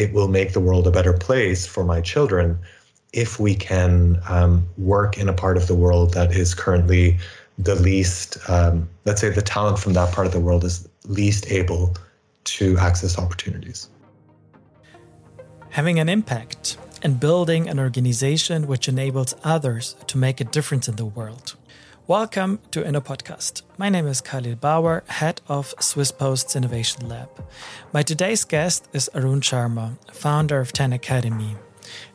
it will make the world a better place for my children if we can um, work in a part of the world that is currently the least, um, let's say, the talent from that part of the world is least able to access opportunities. Having an impact and building an organization which enables others to make a difference in the world. Welcome to Inno Podcast. My name is Khalil Bauer, head of Swiss Post's Innovation Lab. My today's guest is Arun Sharma, founder of 10 Academy.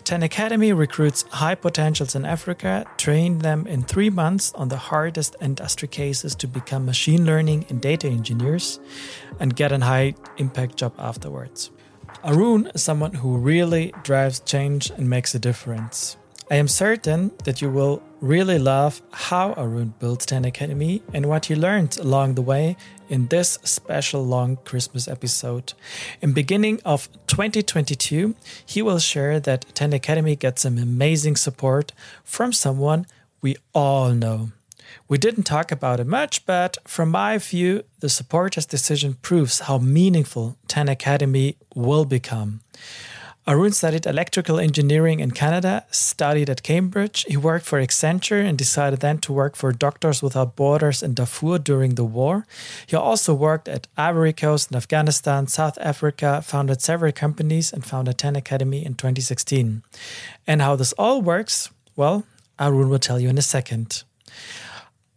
10 Academy recruits high potentials in Africa, train them in three months on the hardest industry cases to become machine learning and data engineers, and get a high impact job afterwards. Arun is someone who really drives change and makes a difference. I am certain that you will really love how Arun built 10 Academy and what he learned along the way in this special long Christmas episode. In beginning of 2022, he will share that 10 Academy gets some amazing support from someone we all know. We didn't talk about it much, but from my view, the supporters' decision proves how meaningful 10 Academy will become. Arun studied electrical engineering in Canada, studied at Cambridge. He worked for Accenture and decided then to work for Doctors Without Borders in Darfur during the war. He also worked at Ivory Coast and Afghanistan, South Africa, founded several companies, and founded 10 Academy in 2016. And how this all works, well, Arun will tell you in a second.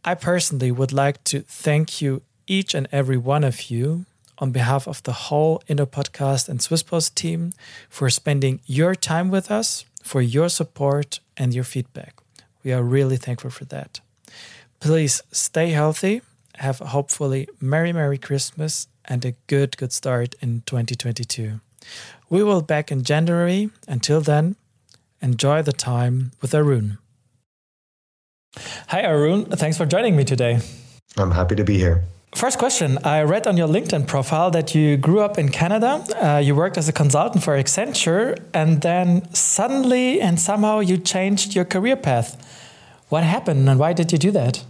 I personally would like to thank you, each and every one of you, on behalf of the whole Inno Podcast and Swiss Post team for spending your time with us, for your support and your feedback. We are really thankful for that. Please stay healthy, have a hopefully Merry, Merry Christmas, and a good, good start in 2022. We will back in January. Until then, enjoy the time with Arun. Hi, Arun. Thanks for joining me today. I'm happy to be here. First question I read on your LinkedIn profile that you grew up in Canada. Uh, you worked as a consultant for Accenture, and then suddenly and somehow you changed your career path. What happened and why did you do that?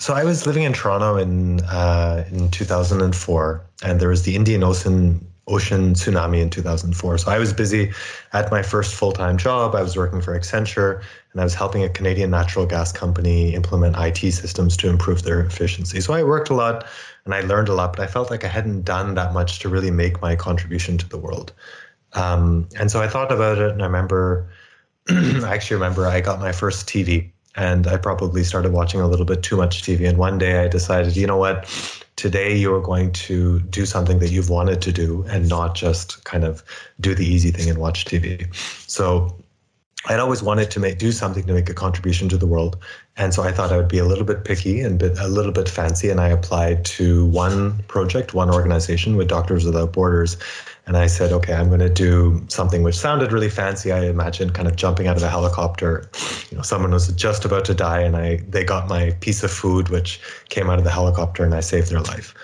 So I was living in Toronto in uh, in 2004, and there was the Indian Ocean ocean tsunami in 2004. So I was busy at my first full time job. I was working for Accenture and I was helping a Canadian natural gas company implement IT systems to improve their efficiency. So I worked a lot and I learned a lot, but I felt like I hadn't done that much to really make my contribution to the world. Um, and so I thought about it and I remember, I actually remember I got my first TV and I probably started watching a little bit too much TV. And one day I decided, you know what? Today you're going to do something that you've wanted to do and not just kind of do the easy thing and watch TV. So I'd always wanted to make do something to make a contribution to the world, and so I thought I would be a little bit picky and bit, a little bit fancy, and I applied to one project, one organization with Doctors Without Borders, and I said, okay, I'm going to do something which sounded really fancy. I imagined kind of jumping out of a helicopter. You know, someone was just about to die, and I they got my piece of food, which came out of the helicopter, and I saved their life.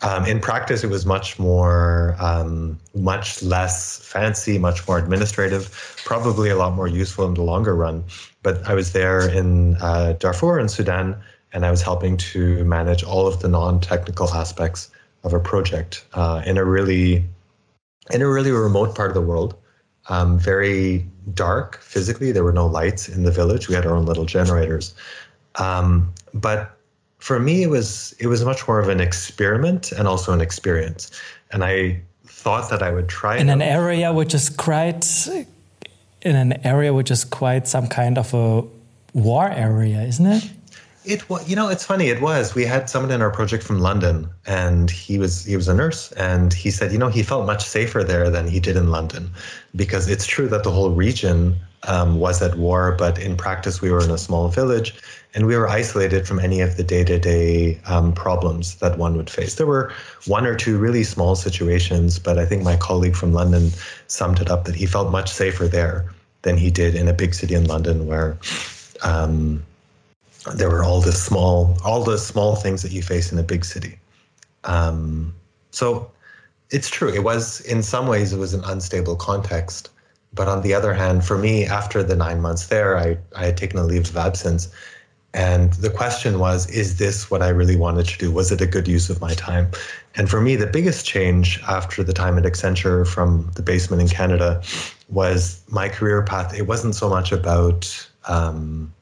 Um, in practice, it was much more, um, much less fancy, much more administrative, probably a lot more useful in the longer run. But I was there in uh, Darfur in Sudan, and I was helping to manage all of the non-technical aspects of a project uh, in a really in a really remote part of the world, um, very dark physically. There were no lights in the village. We had our own little generators. Um, but for me, it was it was much more of an experiment and also an experience. And I thought that I would try in an area which is quite in an area which is quite some kind of a war area, isn't it? It was, you know, it's funny. It was. We had someone in our project from London, and he was he was a nurse, and he said, you know, he felt much safer there than he did in London, because it's true that the whole region um, was at war, but in practice we were in a small village, and we were isolated from any of the day to day problems that one would face. There were one or two really small situations, but I think my colleague from London summed it up that he felt much safer there than he did in a big city in London, where. Um, there were all the small all the small things that you face in a big city um, so it's true it was in some ways it was an unstable context but on the other hand for me after the nine months there i, I had taken a leave of absence And the question was, is this what I really wanted to do? Was it a good use of my time? And for me, the biggest change after the time at Accenture from the basement in Canada was my career path. It wasn't so much about um,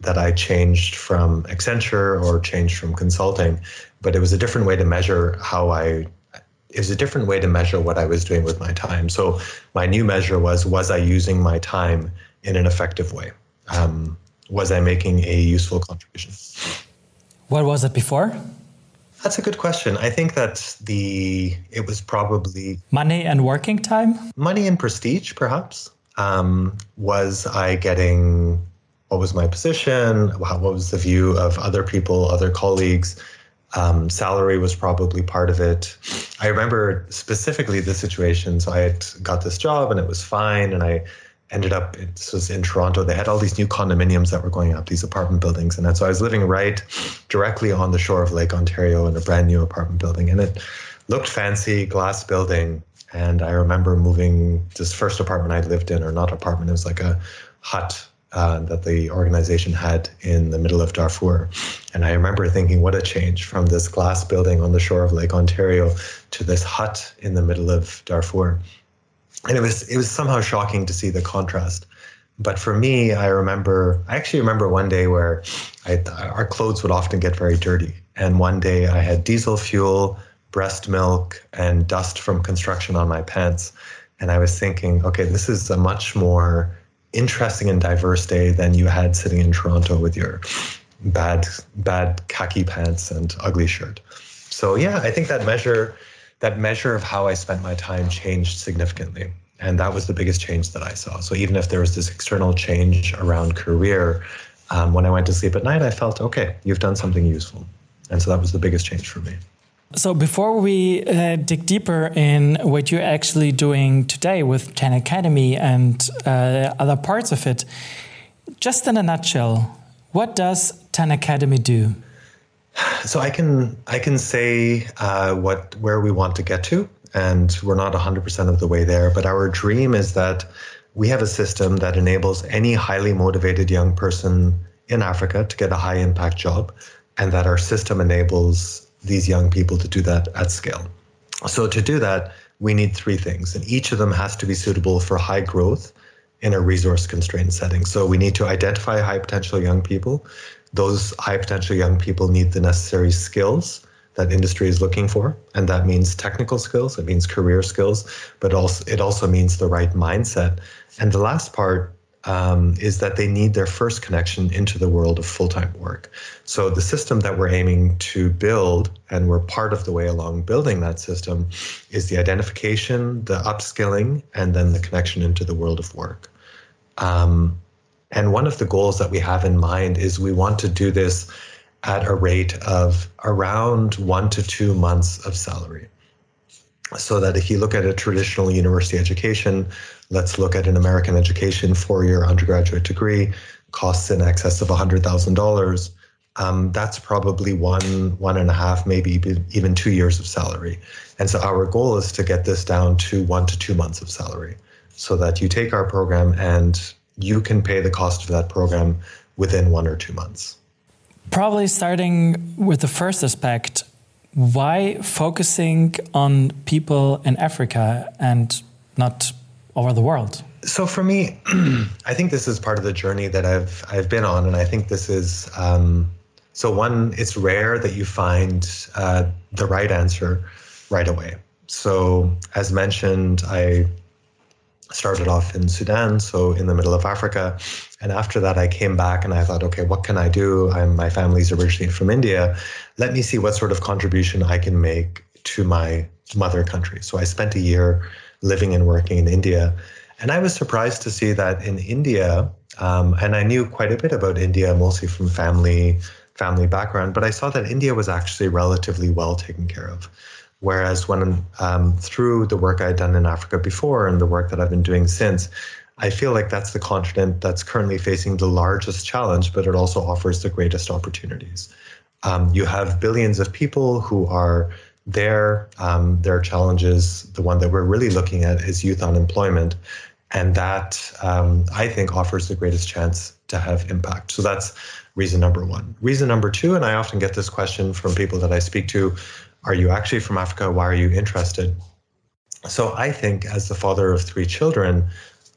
that I changed from Accenture or changed from consulting, but it was a different way to measure how I. It was a different way to measure what I was doing with my time. So my new measure was: was I using my time in an effective way? Um, was I making a useful contribution? What was it before? That's a good question. I think that the it was probably money and working time. Money and prestige, perhaps. Um, was I getting? What was my position? What was the view of other people, other colleagues? Um, salary was probably part of it. I remember specifically the situation. So I had got this job and it was fine, and I ended up this was in Toronto. They had all these new condominiums that were going up, these apartment buildings, and so I was living right directly on the shore of Lake Ontario in a brand new apartment building, and it looked fancy, glass building. And I remember moving this first apartment I lived in, or not apartment, it was like a hut uh, that the organization had in the middle of Darfur. And I remember thinking, what a change from this glass building on the shore of Lake Ontario to this hut in the middle of Darfur and it was it was somehow shocking to see the contrast. But for me, I remember I actually remember one day where I, our clothes would often get very dirty, and one day I had diesel fuel, breast milk, and dust from construction on my pants, and I was thinking, okay, this is a much more interesting and diverse day than you had sitting in Toronto with your bad bad khaki pants and ugly shirt. So yeah, I think that measure that measure of how I spent my time changed significantly. And that was the biggest change that I saw. So even if there was this external change around career, um, when I went to sleep at night, I felt, okay, you've done something useful. And so that was the biggest change for me. So before we uh, dig deeper in what you're actually doing today with 10 Academy and uh, other parts of it, just in a nutshell, what does 10 Academy do? So I can I can say uh, what where we want to get to, and we're not 100% of the way there. But our dream is that we have a system that enables any highly motivated young person in Africa to get a high impact job, and that our system enables these young people to do that at scale. So to do that, we need three things, and each of them has to be suitable for high growth in a resource constrained setting. So we need to identify high potential young people those high potential young people need the necessary skills that industry is looking for and that means technical skills it means career skills but also it also means the right mindset and the last part um, is that they need their first connection into the world of full-time work so the system that we're aiming to build and we're part of the way along building that system is the identification the upskilling and then the connection into the world of work um, and one of the goals that we have in mind is we want to do this at a rate of around one to two months of salary. So that if you look at a traditional university education, let's look at an American education four year undergraduate degree, costs in excess of $100,000. Um, that's probably one, one and a half, maybe even two years of salary. And so our goal is to get this down to one to two months of salary so that you take our program and you can pay the cost of that program within one or two months. Probably starting with the first aspect, why focusing on people in Africa and not over the world? So for me, I think this is part of the journey that I've I've been on, and I think this is um, so one. It's rare that you find uh, the right answer right away. So as mentioned, I started off in Sudan, so in the middle of Africa. And after that, I came back and I thought, okay, what can I do? I'm, my family's originally from India. Let me see what sort of contribution I can make to my mother country. So I spent a year living and working in India. And I was surprised to see that in India, um, and I knew quite a bit about India, mostly from family family background, but I saw that India was actually relatively well taken care of. Whereas when um, through the work I'd done in Africa before and the work that I've been doing since, I feel like that's the continent that's currently facing the largest challenge, but it also offers the greatest opportunities. Um, you have billions of people who are there. Um, their challenges, the one that we're really looking at is youth unemployment. And that, um, I think, offers the greatest chance to have impact. So that's reason number one. Reason number two, and I often get this question from people that I speak to are you actually from Africa? Why are you interested? So I think, as the father of three children,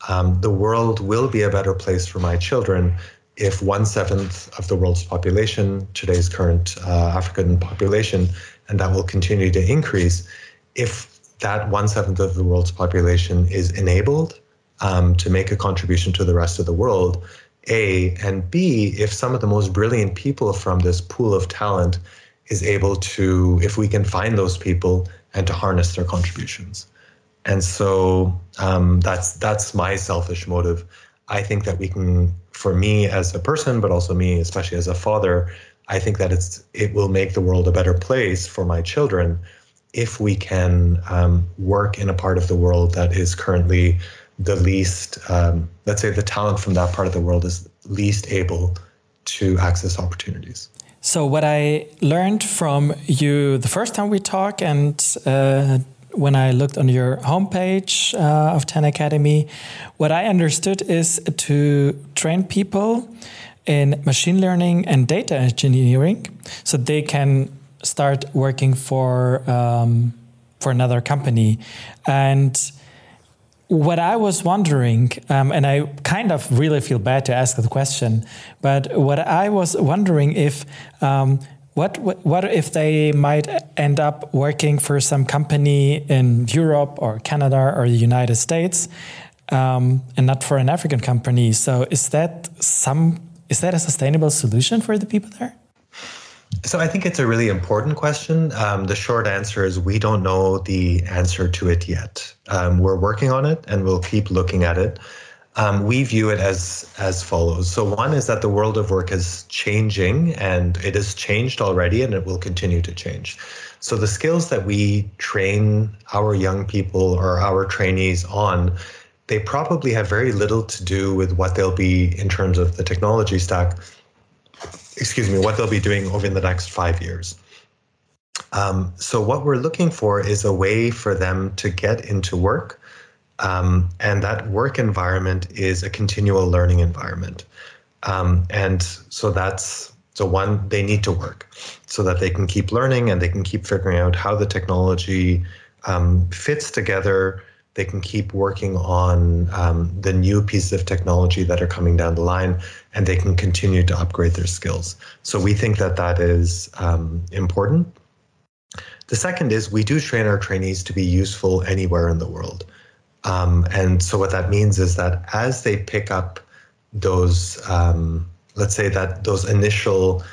um, the world will be a better place for my children if one seventh of the world's population, today's current uh, African population, and that will continue to increase, if that one seventh of the world's population is enabled um, to make a contribution to the rest of the world, A, and B, if some of the most brilliant people from this pool of talent is able to, if we can find those people and to harness their contributions. And so um, that's that's my selfish motive. I think that we can, for me as a person, but also me, especially as a father, I think that it's it will make the world a better place for my children if we can um, work in a part of the world that is currently the least, um, let's say, the talent from that part of the world is least able to access opportunities. So, what I learned from you the first time we talked, and uh, when I looked on your homepage uh, of 10 Academy, what I understood is to train people in machine learning and data engineering so they can start working for um, for another company and what I was wondering, um, and I kind of really feel bad to ask the question, but what I was wondering if um, what what if they might end up working for some company in Europe or Canada or the United States, um, and not for an African company? So is that some is that a sustainable solution for the people there? So I think it's a really important question. Um, the short answer is we don't know the answer to it yet. Um, we're working on it, and we'll keep looking at it. Um, we view it as as follows. So one is that the world of work is changing, and it has changed already, and it will continue to change. So the skills that we train our young people or our trainees on, they probably have very little to do with what they'll be in terms of the technology stack excuse me, what they'll be doing over the next five years. Um, so what we're looking for is a way for them to get into work, um, and that work environment is a continual learning environment. Um, and so that's so one they need to work so that they can keep learning and they can keep figuring out how the technology um, fits together they can keep working on um, the new pieces of technology that are coming down the line and they can continue to upgrade their skills. So we think that that is um, important. The second is we do train our trainees to be useful anywhere in the world. Um, and so what that means is that as they pick up those um, let's say that those initial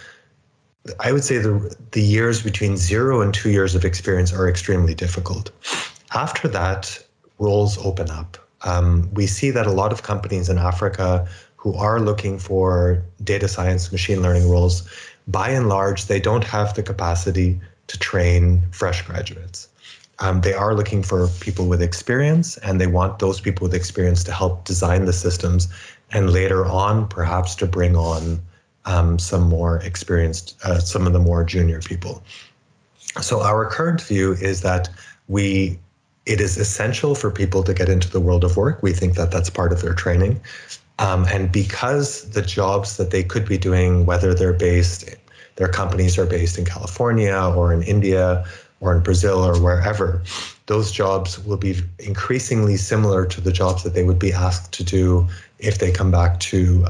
i would say the the years between zero and two years of experience are extremely difficult. After that roles open up. Um, we see that a lot of companies in Africa who are looking for data science, machine learning roles, by and large, they don't have the capacity to train fresh graduates. Um, they are looking for people with experience, and they want those people with experience to help design the systems, and later on, perhaps to bring on um, some more experienced, uh, some of the more junior people. So our current view is that we it is essential for people to get into the world of work. We think that that's part of their training. Um, and because the jobs that they could be doing, whether they're based, their companies are based in California or in India or in Brazil or wherever, those jobs will be increasingly similar to the jobs that they would be asked to do if they come back to,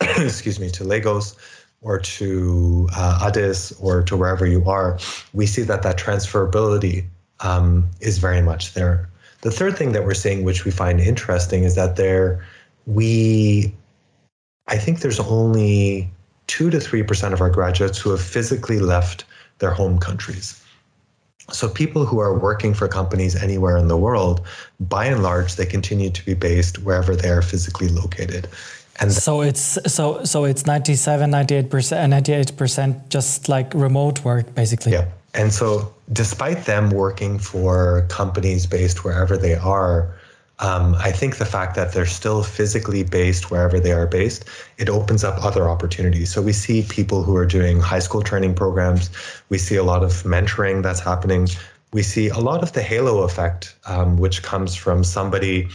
excuse me, to Lagos or to uh, Addis or to wherever you are. We see that that transferability um, is very much there. The third thing that we're seeing, which we find interesting, is that there we, I think there's only two to three percent of our graduates who have physically left their home countries. So people who are working for companies anywhere in the world, by and large, they continue to be based wherever they are physically located. And so it's so so it's 97 98% 98% just like remote work basically. Yeah. And so, despite them working for companies based wherever they are, um, I think the fact that they're still physically based wherever they are based, it opens up other opportunities. So we see people who are doing high school training programs. We see a lot of mentoring that's happening. We see a lot of the halo effect, um, which comes from somebody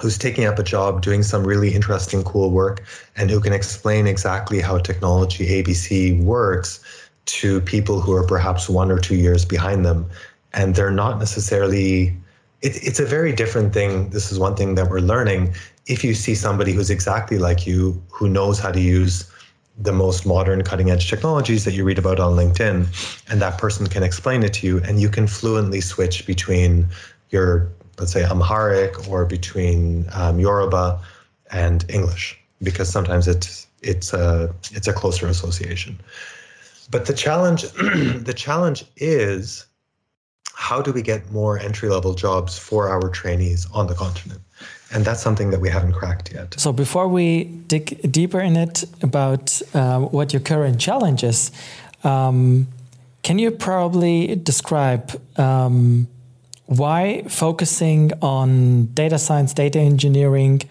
who's taking up a job doing some really interesting, cool work, and who can explain exactly how technology ABC works to people who are perhaps one or two years behind them. And they're not necessarily, it, it's a very different thing. This is one thing that we're learning. If you see somebody who's exactly like you, who knows how to use the most modern cutting edge technologies that you read about on LinkedIn, and that person can explain it to you, and you can fluently switch between your let's say Amharic or between um, Yoruba and English, because sometimes it's it's a it's a closer association. But the challenge the challenge is how do we get more entry level jobs for our trainees on the continent? And that's something that we haven't cracked yet. So before we dig deeper in it about uh, what your current challenge is, um, can you probably describe um, why focusing on data science, data engineering,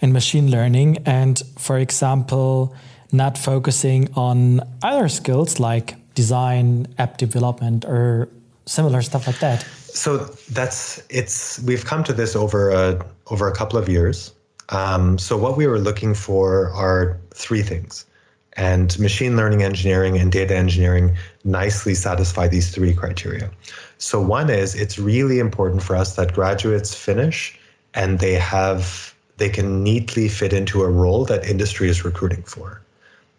and machine learning, and for example, not focusing on other skills like design, app development, or similar stuff like that? So that's it's we've come to this over a over a couple of years. Um, so what we were looking for are three things, and machine learning engineering and data engineering nicely satisfy these three criteria. So, one is it's really important for us that graduates finish and they have they can neatly fit into a role that industry is recruiting for.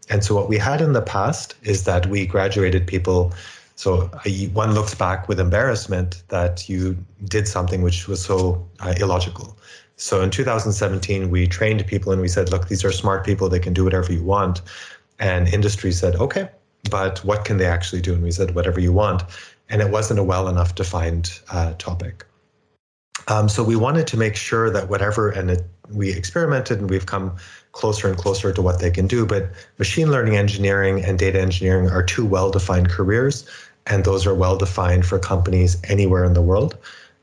And so, what we had in the past is that we graduated people. So, one looks back with embarrassment that you did something which was so uh, illogical. So, in 2017, we trained people and we said, look, these are smart people, they can do whatever you want. And industry said, okay, but what can they actually do? And we said, whatever you want and it wasn't a well enough defined uh, topic. Um, so we wanted to make sure that whatever, and it, we experimented and we've come closer and closer to what they can do. But machine learning engineering and data engineering are two well defined careers, and those are well defined for companies anywhere in the world.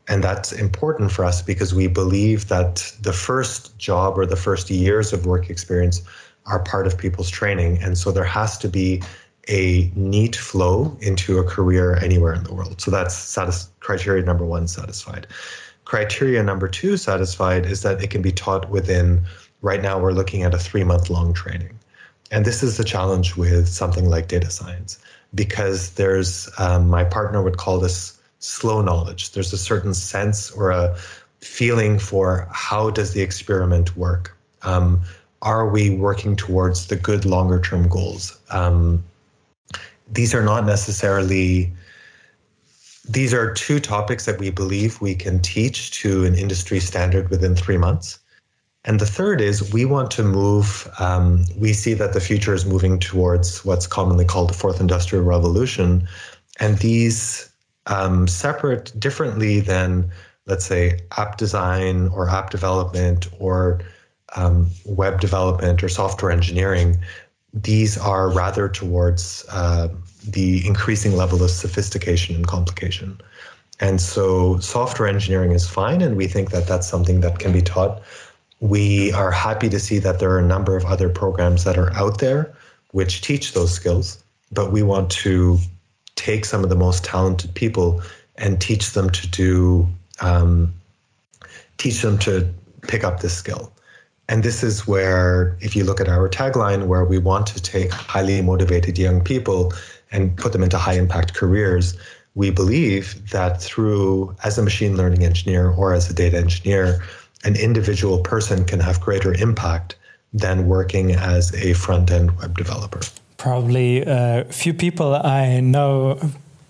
And that's important for us because we believe that the first job or the first years of work experience are part of people's training. And so there has to be a neat flow into a career anywhere in the world. So that's satis- criteria number one satisfied. Criteria number two satisfied is that it can be taught within, right now, we're looking at a three month long training. And this is the challenge with something like data science because there's, um, my partner would call this slow knowledge. There's a certain sense or a feeling for how does the experiment work? Um, are we working towards the good longer term goals? Um, these are not necessarily these are two topics that we believe we can teach to an industry standard within three months. And the third is we want to move, um, we see that the future is moving towards what's commonly called the fourth industrial revolution. And these um, separate differently than, let's say, app design or app development or um, web development or software engineering, these are rather towards uh, the increasing level of sophistication and complication. And so software engineering is fine, and we think that that's something that can be taught. We are happy to see that there are a number of other programs that are out there which teach those skills, but we want to take some of the most talented people and teach them to do, um, teach them to pick up this skill. And this is where, if you look at our tagline, where we want to take highly motivated young people and put them into high impact careers, we believe that through, as a machine learning engineer or as a data engineer, an individual person can have greater impact than working as a front end web developer. Probably a uh, few people I know,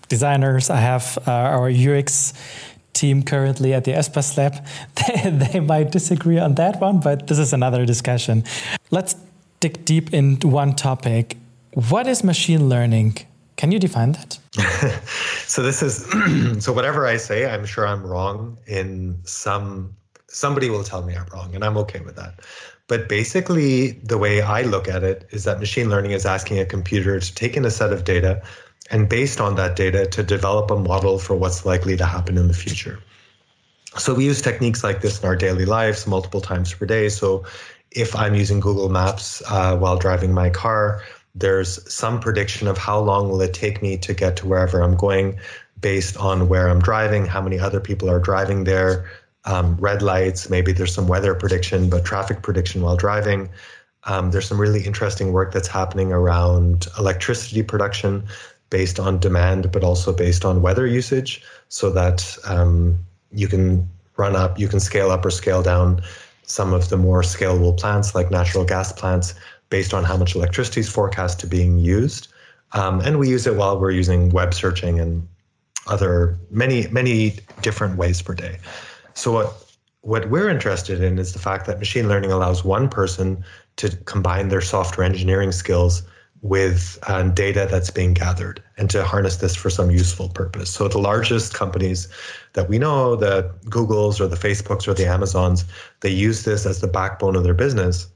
designers, I have uh, our UX team currently at the Espas Lab, they, they might disagree on that one, but this is another discussion. Let's dig deep into one topic. What is machine learning? Can you define that? so this is so whatever I say, I'm sure I'm wrong in some somebody will tell me I'm wrong and I'm okay with that. But basically the way I look at it is that machine learning is asking a computer to take in a set of data and based on that data to develop a model for what's likely to happen in the future. So we use techniques like this in our daily lives multiple times per day. So if I'm using Google Maps uh, while driving my car, there's some prediction of how long will it take me to get to wherever I'm going based on where I'm driving, how many other people are driving there, um, red lights. Maybe there's some weather prediction, but traffic prediction while driving. Um, there's some really interesting work that's happening around electricity production based on demand, but also based on weather usage, so that um, you can run up, you can scale up or scale down some of the more scalable plants like natural gas plants based on how much electricity is forecast to being used. Um, and we use it while we're using web searching and other many many different ways per day. So what what we're interested in is the fact that machine learning allows one person to combine their software engineering skills with um, data that's being gathered and to harness this for some useful purpose. So the largest companies that we know, the Googles or the Facebooks or the Amazons, they use this as the backbone of their business.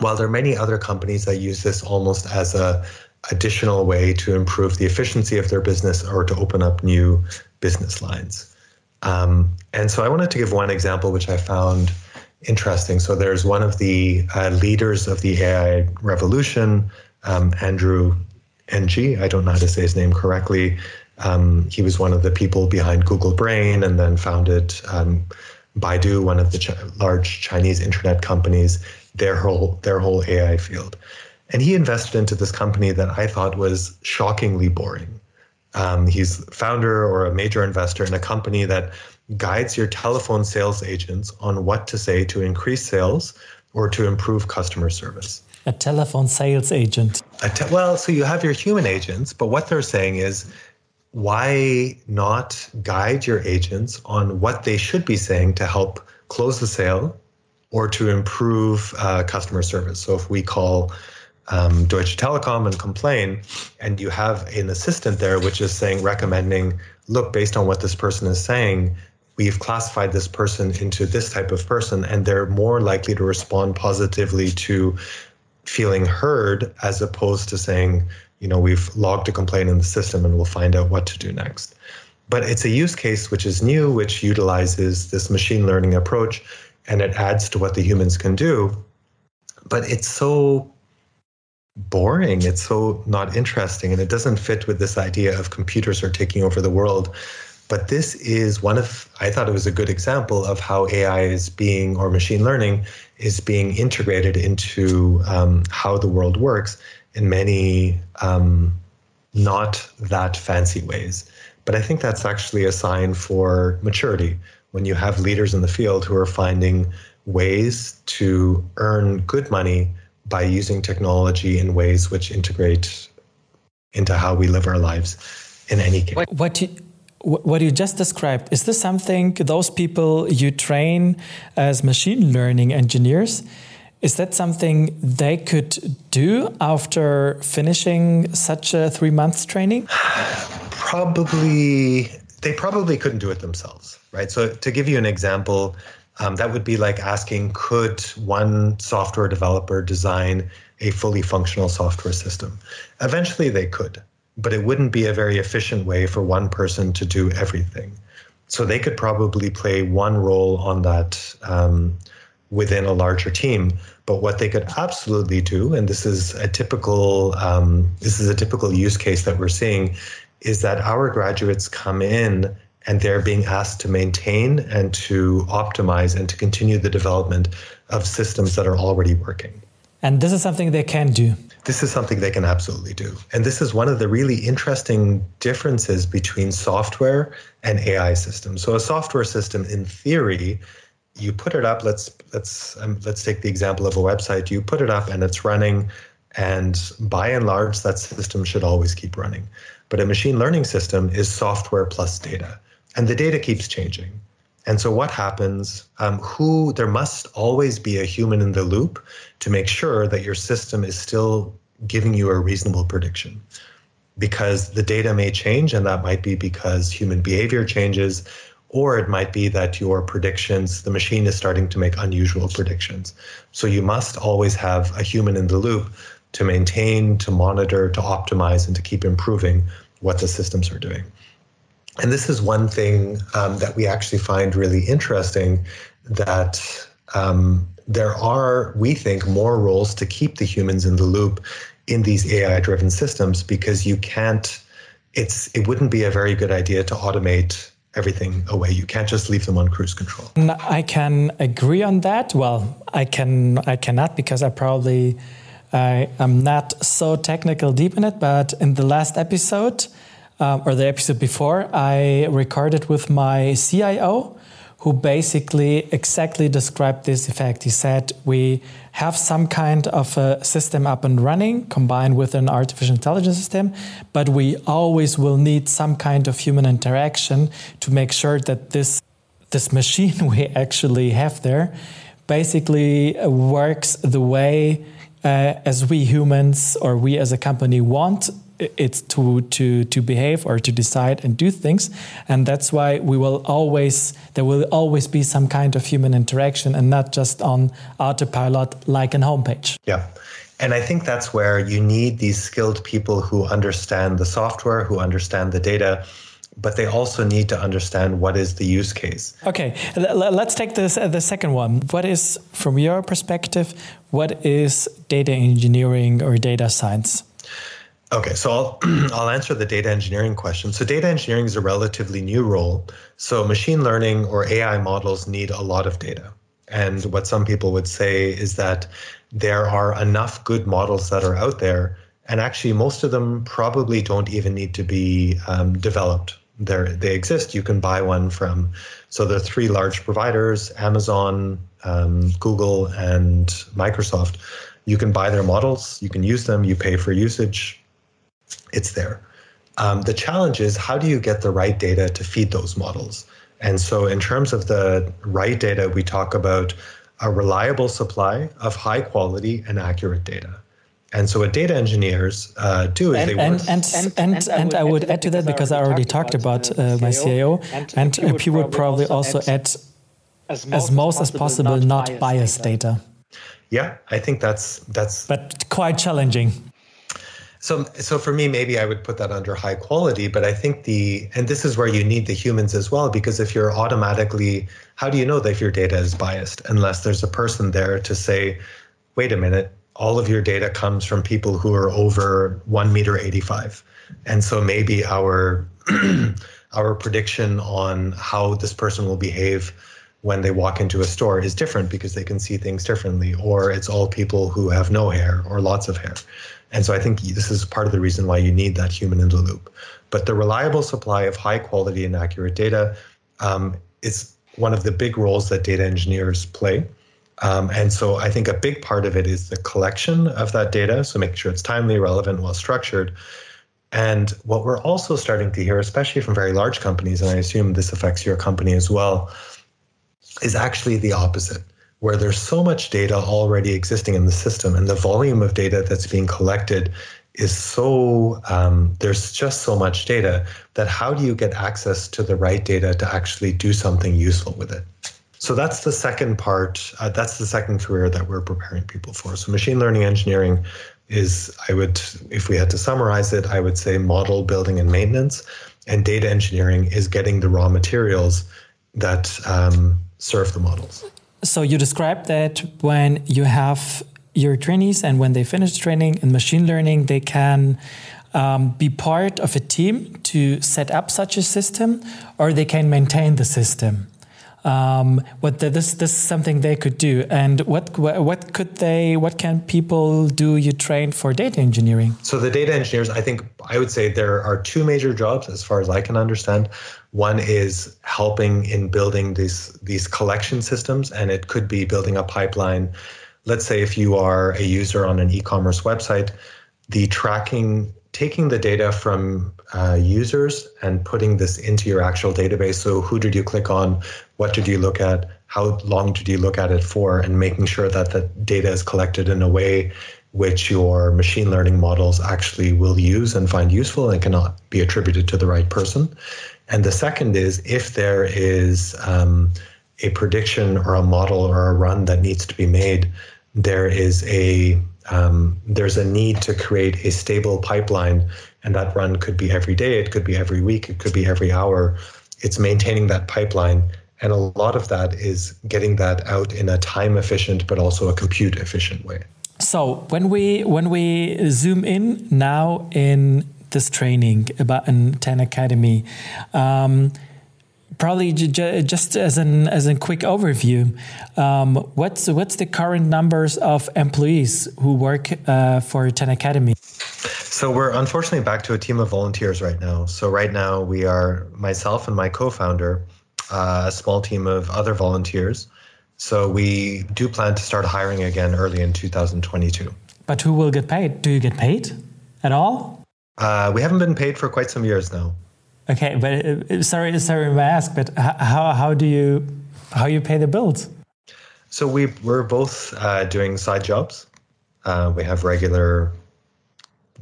While there are many other companies that use this almost as a additional way to improve the efficiency of their business or to open up new business lines. Um, and so I wanted to give one example which I found interesting. So there's one of the uh, leaders of the AI revolution, um, Andrew Ng. I don't know how to say his name correctly. Um, he was one of the people behind Google Brain and then founded um, Baidu, one of the ch- large Chinese internet companies, their whole their whole AI field. And he invested into this company that I thought was shockingly boring. Um, he's founder or a major investor in a company that guides your telephone sales agents on what to say to increase sales or to improve customer service. A telephone sales agent. Te- well, so you have your human agents, but what they're saying is why not guide your agents on what they should be saying to help close the sale or to improve uh, customer service? So if we call um, Deutsche Telekom and complain, and you have an assistant there which is saying, recommending, look, based on what this person is saying, we've classified this person into this type of person, and they're more likely to respond positively to feeling heard as opposed to saying, you know, we've logged a complaint in the system and we'll find out what to do next. But it's a use case which is new, which utilizes this machine learning approach and it adds to what the humans can do. But it's so boring. It's so not interesting. And it doesn't fit with this idea of computers are taking over the world. But this is one of, I thought it was a good example of how AI is being, or machine learning is being integrated into um, how the world works in many um, not that fancy ways. But I think that's actually a sign for maturity when you have leaders in the field who are finding ways to earn good money by using technology in ways which integrate into how we live our lives in any case. What you, what you just described, is this something those people you train as machine learning engineers? Is that something they could do after finishing such a three months training? Probably, they probably couldn't do it themselves, right? So, to give you an example, um, that would be like asking could one software developer design a fully functional software system? Eventually, they could, but it wouldn't be a very efficient way for one person to do everything. So they could probably play one role on that um, within a larger team. But what they could absolutely do, and this is a typical um, this is a typical use case that we're seeing, is that our graduates come in and they're being asked to maintain and to optimize and to continue the development of systems that are already working. And this is something they can do. This is something they can absolutely do. And this is one of the really interesting differences between software and AI systems. So a software system in theory, you put it up, let's let's um, let's take the example of a website. You put it up and it's running and by and large that system should always keep running. But a machine learning system is software plus data and the data keeps changing. And so, what happens? Um, who there must always be a human in the loop to make sure that your system is still giving you a reasonable prediction, because the data may change, and that might be because human behavior changes, or it might be that your predictions, the machine is starting to make unusual predictions. So you must always have a human in the loop to maintain, to monitor, to optimize, and to keep improving what the systems are doing. And this is one thing um, that we actually find really interesting that um, there are, we think, more roles to keep the humans in the loop in these AI driven systems because you can't, it's, it wouldn't be a very good idea to automate everything away. You can't just leave them on cruise control. I can agree on that. Well, I can I cannot because I probably I am not so technical deep in it. But in the last episode um, or the episode before, I recorded with my CIO who basically exactly described this effect. He said we have some kind of a system up and running combined with an artificial intelligence system, but we always will need some kind of human interaction to make sure that this this machine we actually have there basically works the way uh, as we humans or we as a company want it's to to to behave or to decide and do things and that's why we will always there will always be some kind of human interaction and not just on autopilot like an homepage yeah and i think that's where you need these skilled people who understand the software who understand the data but they also need to understand what is the use case. Okay, let's take this uh, the second one. What is, from your perspective, what is data engineering or data science? Okay, so I'll, I'll answer the data engineering question. So, data engineering is a relatively new role. So, machine learning or AI models need a lot of data. And what some people would say is that there are enough good models that are out there. And actually, most of them probably don't even need to be um, developed. They're, they exist. You can buy one from, so are three large providers Amazon, um, Google, and Microsoft. You can buy their models, you can use them, you pay for usage it's there. Um, the challenge is how do you get the right data to feed those models? And so, in terms of the right data, we talk about a reliable supply of high quality and accurate data. And so, what data engineers uh, do is and, they and, work. And, and, and, and, I would add to that because I already talked about uh, my CIO, and, and he would probably also add as most as, most as possible, not biased data. data. Yeah, I think that's that's. But quite challenging. So, so for me, maybe I would put that under high quality, but I think the, and this is where you need the humans as well, because if you're automatically, how do you know that if your data is biased unless there's a person there to say, wait a minute, all of your data comes from people who are over one meter 85. And so maybe our, our prediction on how this person will behave when they walk into a store is different because they can see things differently, or it's all people who have no hair or lots of hair. And so I think this is part of the reason why you need that human in the loop. But the reliable supply of high quality and accurate data um, is one of the big roles that data engineers play. Um, and so I think a big part of it is the collection of that data, so making sure it's timely, relevant, well structured. And what we're also starting to hear, especially from very large companies, and I assume this affects your company as well, is actually the opposite where there's so much data already existing in the system and the volume of data that's being collected is so um, there's just so much data that how do you get access to the right data to actually do something useful with it? So that's the second part uh, that's the second career that we're preparing people for. So machine learning engineering is i would if we had to summarize it i would say model building and maintenance and data engineering is getting the raw materials that um, serve the models so you described that when you have your trainees and when they finish training in machine learning, they can um, be part of a team to set up such a system, or they can maintain the system. Um, what the, this this is something they could do, and what what could they what can people do? You train for data engineering. So the data engineers, I think I would say there are two major jobs, as far as I can understand. One is helping in building these these collection systems, and it could be building a pipeline. Let's say if you are a user on an e-commerce website, the tracking, taking the data from uh, users and putting this into your actual database. So who did you click on? What did you look at? How long did you look at it for? And making sure that the data is collected in a way which your machine learning models actually will use and find useful and cannot be attributed to the right person. And the second is if there is um, a prediction or a model or a run that needs to be made, there is a um, there's a need to create a stable pipeline, and that run could be every day, it could be every week, it could be every hour. It's maintaining that pipeline, and a lot of that is getting that out in a time efficient but also a compute efficient way. So when we when we zoom in now in this training about in 10 Academy. Um, probably just as an as a quick overview, um, what's what's the current numbers of employees who work uh, for Ten Academy? So we're unfortunately back to a team of volunteers right now. So right now we are myself and my co-founder, uh, a small team of other volunteers. So we do plan to start hiring again early in 2022. But who will get paid? Do you get paid at all? Uh, we haven't been paid for quite some years now. Okay, but uh, sorry, sorry, I ask, but how how do you how you pay the bills? So we we're both uh, doing side jobs. Uh, we have regular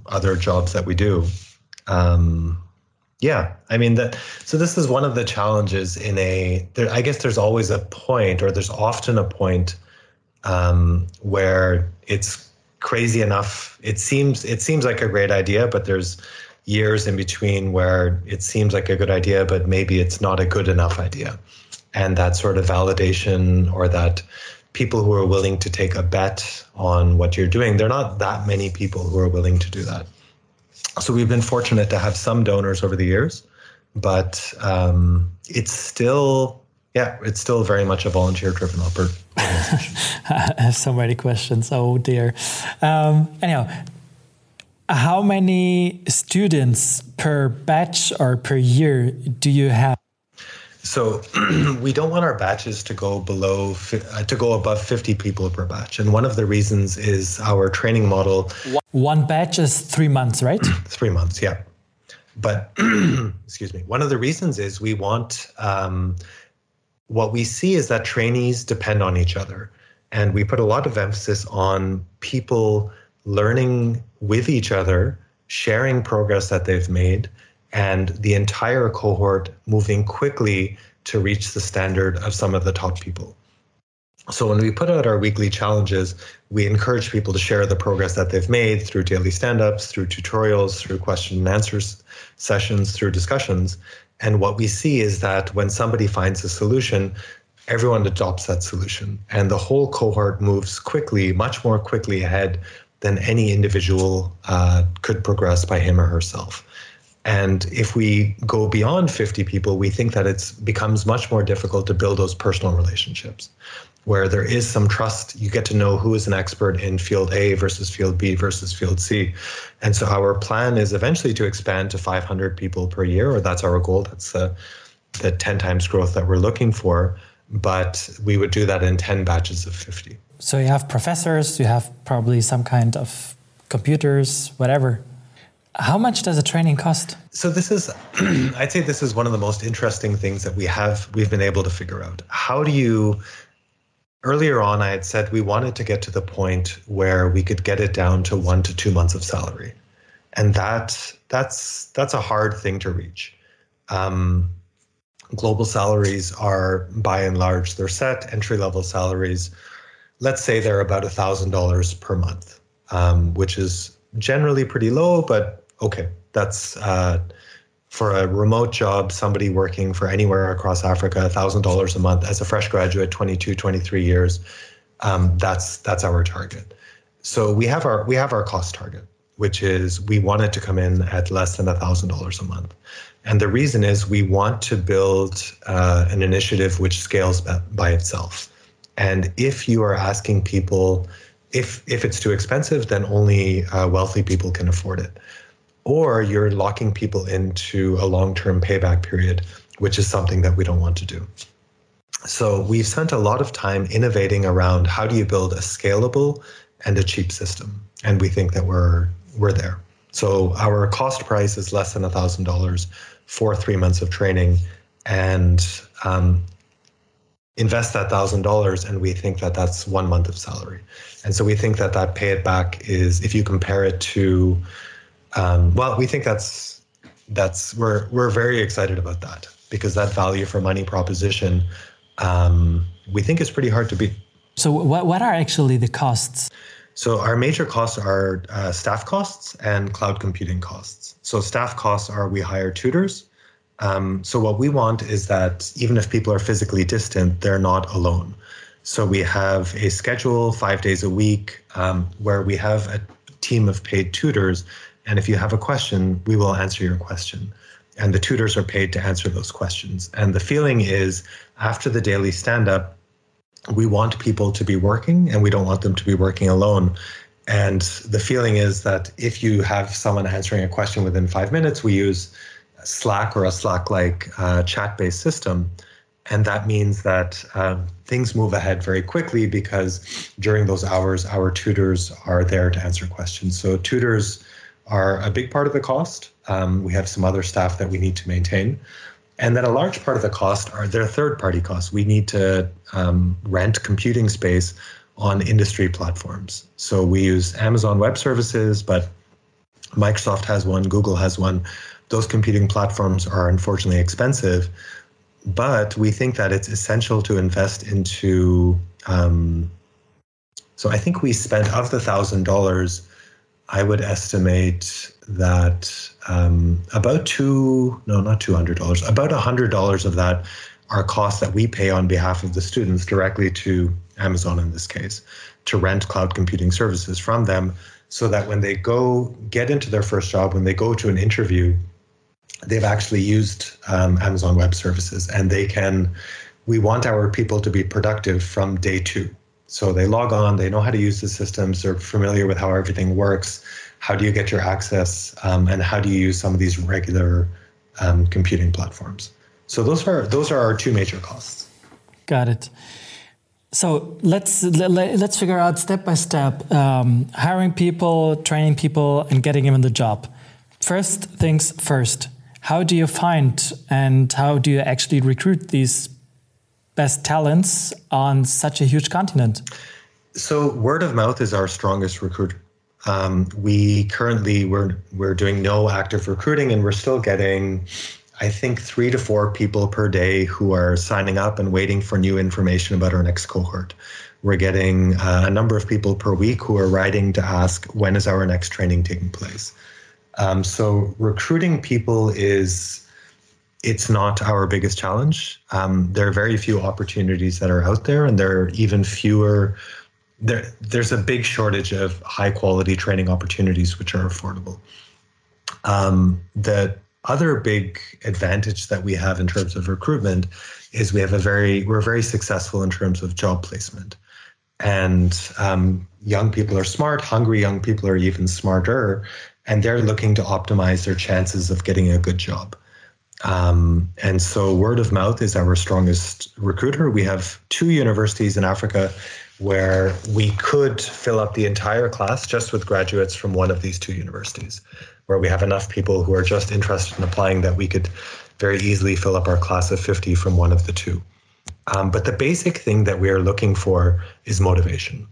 other jobs that we do. Um, yeah, I mean that. So this is one of the challenges in a. There, I guess there's always a point, or there's often a point um, where it's crazy enough. It seems it seems like a great idea, but there's years in between where it seems like a good idea, but maybe it's not a good enough idea. And that sort of validation or that people who are willing to take a bet on what you're doing, there are not that many people who are willing to do that. So we've been fortunate to have some donors over the years, but um, it's still yeah, it's still very much a volunteer driven organization. I have so many questions. Oh dear. Um, anyhow, how many students per batch or per year do you have? So we don't want our batches to go below uh, to go above 50 people per batch. And one of the reasons is our training model. One batch is 3 months, right? 3 months, yeah. But excuse me. One of the reasons is we want um, what we see is that trainees depend on each other. And we put a lot of emphasis on people learning with each other, sharing progress that they've made, and the entire cohort moving quickly to reach the standard of some of the top people. So when we put out our weekly challenges, we encourage people to share the progress that they've made through daily stand-ups, through tutorials, through question and answers sessions, through discussions. And what we see is that when somebody finds a solution, everyone adopts that solution and the whole cohort moves quickly, much more quickly ahead than any individual uh, could progress by him or herself. And if we go beyond 50 people, we think that it becomes much more difficult to build those personal relationships where there is some trust. You get to know who is an expert in field A versus field B versus field C. And so our plan is eventually to expand to 500 people per year, or that's our goal. That's uh, the 10 times growth that we're looking for. But we would do that in 10 batches of 50. So you have professors, you have probably some kind of computers, whatever. How much does a training cost? So this is I'd say this is one of the most interesting things that we have we've been able to figure out. How do you earlier on I had said we wanted to get to the point where we could get it down to 1 to 2 months of salary. And that that's that's a hard thing to reach. Um, global salaries are by and large they're set entry level salaries let's say they're about $1,000 per month, um, which is generally pretty low, but okay, that's uh, for a remote job, somebody working for anywhere across Africa, $1,000 a month as a fresh graduate, 22, 23 years, um, that's, that's our target. So we have our, we have our cost target, which is we want it to come in at less than $1,000 a month. And the reason is we want to build uh, an initiative which scales by itself. And if you are asking people, if if it's too expensive, then only uh, wealthy people can afford it, or you're locking people into a long-term payback period, which is something that we don't want to do. So we've spent a lot of time innovating around how do you build a scalable and a cheap system, and we think that we're we're there. So our cost price is less than thousand dollars for three months of training, and um, invest that thousand dollars and we think that that's one month of salary and so we think that that pay it back is if you compare it to um, well we think that's that's we're we're very excited about that because that value for money proposition um, we think is pretty hard to beat. So what, what are actually the costs? So our major costs are uh, staff costs and cloud computing costs. So staff costs are we hire tutors. Um, so what we want is that even if people are physically distant, they're not alone. So we have a schedule five days a week um, where we have a team of paid tutors, and if you have a question, we will answer your question. and the tutors are paid to answer those questions. And the feeling is after the daily stand up, we want people to be working and we don't want them to be working alone. And the feeling is that if you have someone answering a question within five minutes, we use Slack or a Slack like uh, chat based system. And that means that um, things move ahead very quickly because during those hours, our tutors are there to answer questions. So, tutors are a big part of the cost. Um, we have some other staff that we need to maintain. And then a large part of the cost are their third party costs. We need to um, rent computing space on industry platforms. So we use Amazon Web Services, but Microsoft has one, Google has one. Those computing platforms are unfortunately expensive, but we think that it's essential to invest into. Um, so I think we spent of the thousand dollars, I would estimate that um, about two, no, not two hundred dollars, about a hundred dollars of that are costs that we pay on behalf of the students directly to Amazon in this case, to rent cloud computing services from them so that when they go get into their first job, when they go to an interview, they've actually used um, Amazon Web Services and they can. We want our people to be productive from day two. So they log on, they know how to use the systems, they're familiar with how everything works. How do you get your access, um, and how do you use some of these regular um, computing platforms? So those are those are our two major costs. Got it. So let's let's figure out step by step um, hiring people, training people, and getting them in the job. First things first. How do you find and how do you actually recruit these best talents on such a huge continent? So word of mouth is our strongest recruiter. Um, we currently we're we're doing no active recruiting, and we're still getting I think three to four people per day who are signing up and waiting for new information about our next cohort. We're getting uh, a number of people per week who are writing to ask when is our next training taking place. Um, so recruiting people is it's not our biggest challenge. Um, there are very few opportunities that are out there, and there are even fewer. There, there's a big shortage of high quality training opportunities which are affordable. Um, the other big advantage that we have in terms of recruitment is we have a very we're very successful in terms of job placement and um, young people are smart hungry young people are even smarter and they're looking to optimize their chances of getting a good job um, and so word of mouth is our strongest recruiter we have two universities in africa where we could fill up the entire class just with graduates from one of these two universities where we have enough people who are just interested in applying that we could very easily fill up our class of 50 from one of the two. Um, but the basic thing that we are looking for is motivation.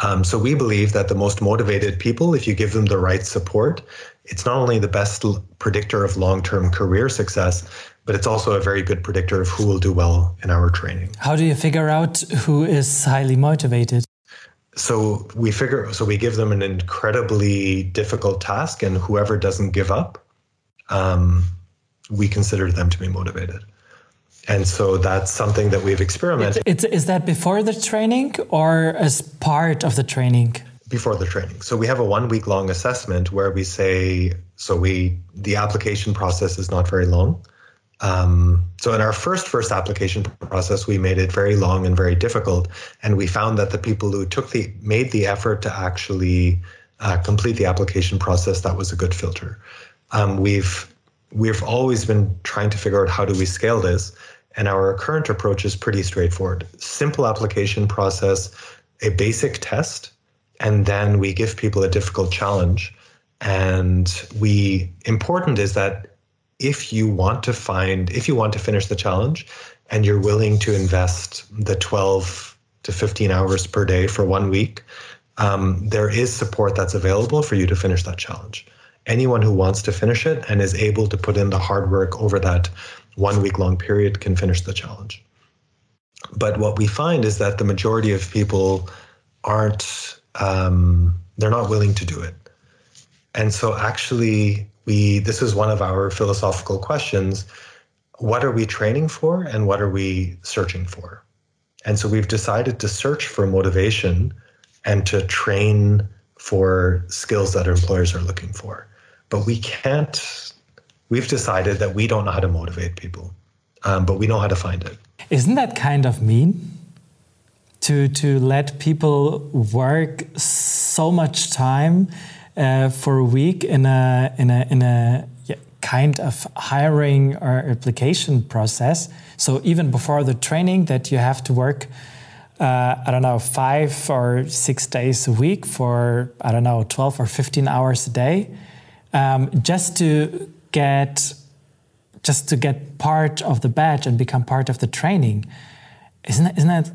Um, so we believe that the most motivated people, if you give them the right support, it's not only the best predictor of long-term career success, but it's also a very good predictor of who will do well in our training. How do you figure out who is highly motivated? so we figure so we give them an incredibly difficult task and whoever doesn't give up um, we consider them to be motivated and so that's something that we've experimented it's, is that before the training or as part of the training before the training. So we have a one week long assessment where we say so we the application process is not very long. Um, so in our first first application process, we made it very long and very difficult, and we found that the people who took the made the effort to actually uh, complete the application process, that was a good filter. Um, we've we've always been trying to figure out how do we scale this, and our current approach is pretty straightforward: simple application process, a basic test, and then we give people a difficult challenge. And we important is that if you want to find, if you want to finish the challenge and you're willing to invest the 12 to 15 hours per day for one week, um, there is support that's available for you to finish that challenge. Anyone who wants to finish it and is able to put in the hard work over that one week long period can finish the challenge. But what we find is that the majority of people aren't, um, they're not willing to do it. And so actually, we this is one of our philosophical questions what are we training for and what are we searching for and so we've decided to search for motivation and to train for skills that employers are looking for but we can't we've decided that we don't know how to motivate people, um, but we know how to find it. Isn't that kind of mean? To, to let people work so much time uh, for a week in a, in a, in a kind of hiring or application process. So even before the training, that you have to work, uh, I don't know, five or six days a week for I don't know, twelve or fifteen hours a day, um, just to get just to get part of the badge and become part of the training. Isn't that, isn't that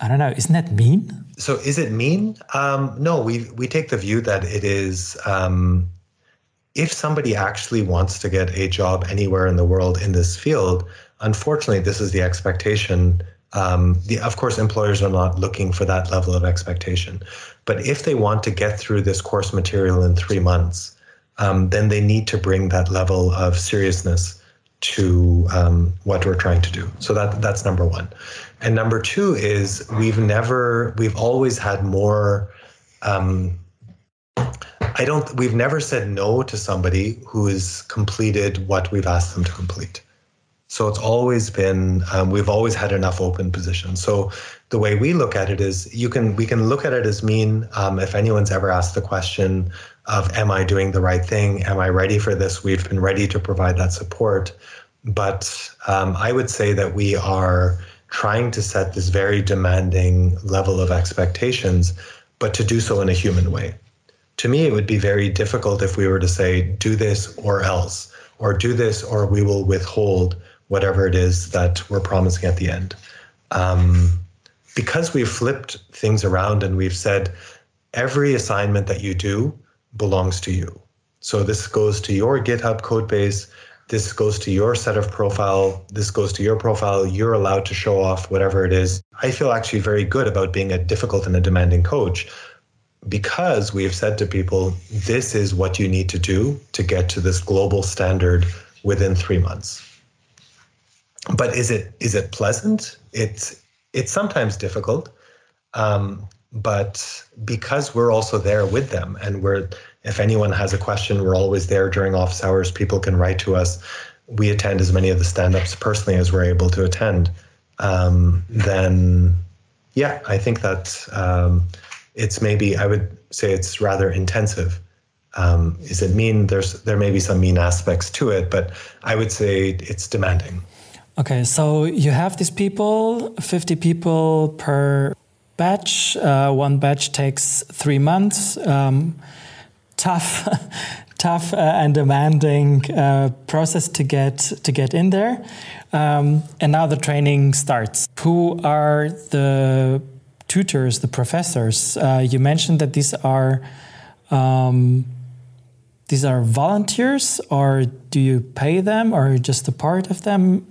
I don't know, isn't that mean? So is it mean? Um, no, we we take the view that it is um, if somebody actually wants to get a job anywhere in the world in this field, unfortunately, this is the expectation. Um, the, of course, employers are not looking for that level of expectation. But if they want to get through this course material in three months, um, then they need to bring that level of seriousness to um, what we're trying to do. So that that's number one. And number two is we've never, we've always had more um, I don't. We've never said no to somebody who has completed what we've asked them to complete. So it's always been. Um, we've always had enough open positions. So the way we look at it is, you can we can look at it as mean. Um, if anyone's ever asked the question of, "Am I doing the right thing? Am I ready for this?" We've been ready to provide that support. But um, I would say that we are trying to set this very demanding level of expectations, but to do so in a human way to me, it would be very difficult if we were to say, do this or else, or do this or we will withhold whatever it is that we're promising at the end. Um, because we've flipped things around and we've said, every assignment that you do belongs to you. So this goes to your GitHub code base. This goes to your set of profile. This goes to your profile. You're allowed to show off whatever it is. I feel actually very good about being a difficult and a demanding coach because we have said to people, this is what you need to do to get to this global standard within three months. But is it is it pleasant? It's it's sometimes difficult, um, but because we're also there with them, and we're if anyone has a question, we're always there during office hours. People can write to us. We attend as many of the stand-ups personally as we're able to attend. Um, then, yeah, I think that um, it's maybe I would say it's rather intensive. Um, is it mean? There's there may be some mean aspects to it, but I would say it's demanding. Okay, so you have these people, fifty people per batch. Uh, one batch takes three months. Um, tough, tough uh, and demanding uh, process to get to get in there. Um, and now the training starts. Who are the tutors, the professors. Uh, you mentioned that these are um, these are volunteers, or do you pay them, or just a part of them?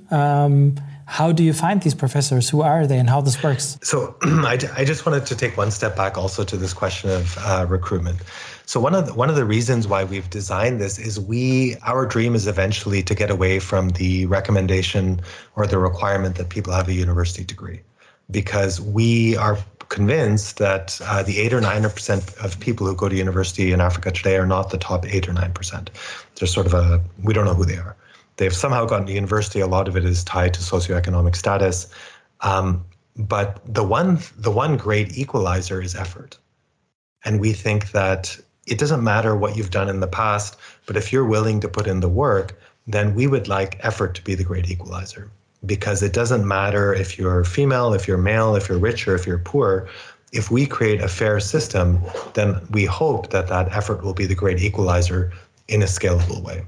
How do you find these professors? Who are they, and how this works? So, I, I just wanted to take one step back also to this question of uh, recruitment. So one of the, one of the reasons why we've designed this is we our dream is eventually to get away from the recommendation or the requirement that people have a university degree because we are convinced that uh, the eight or nine percent of people who go to university in Africa today are not the top eight or nine percent. They're sort of a we don't know who they are. They've somehow gotten to university. A lot of it is tied to socioeconomic status, um, but the one the one great equalizer is effort, and we think that it doesn't matter what you've done in the past, but if you're willing to put in the work, then we would like effort to be the great equalizer because it doesn't matter if you're female, if you're male, if you're rich, or if you're poor. If we create a fair system, then we hope that that effort will be the great equalizer in a scalable way.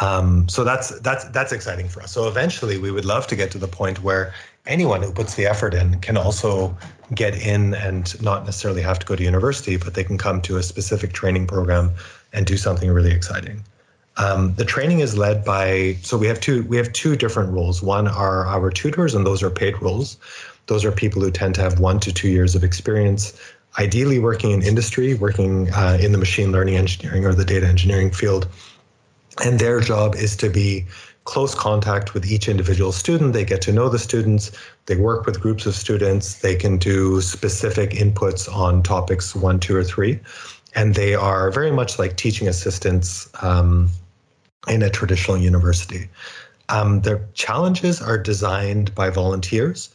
Um, so that's that's that's exciting for us. So eventually, we would love to get to the point where anyone who puts the effort in can also get in and not necessarily have to go to university, but they can come to a specific training program and do something really exciting. Um, the training is led by so we have two we have two different roles. One are our tutors, and those are paid roles. Those are people who tend to have one to two years of experience, ideally working in industry, working uh, in the machine learning engineering or the data engineering field. And their job is to be close contact with each individual student. They get to know the students. They work with groups of students. They can do specific inputs on topics one, two, or three. And they are very much like teaching assistants. Um, in a traditional university. Um, the challenges are designed by volunteers,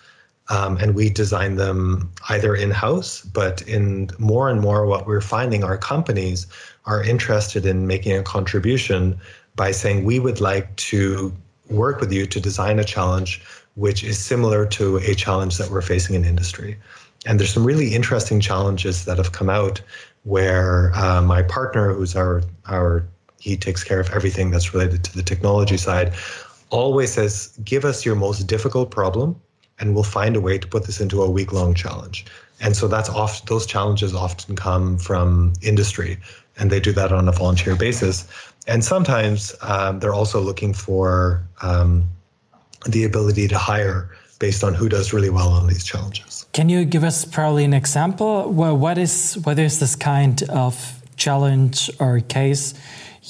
um, and we design them either in house, but in more and more, what we're finding are companies are interested in making a contribution by saying, We would like to work with you to design a challenge which is similar to a challenge that we're facing in industry. And there's some really interesting challenges that have come out where uh, my partner, who's our our he takes care of everything that's related to the technology side, always says, "Give us your most difficult problem, and we'll find a way to put this into a week long challenge." And so that's oft those challenges often come from industry, and they do that on a volunteer basis. And sometimes um, they're also looking for um, the ability to hire based on who does really well on these challenges. Can you give us probably an example? Well, what is what is this kind of challenge or case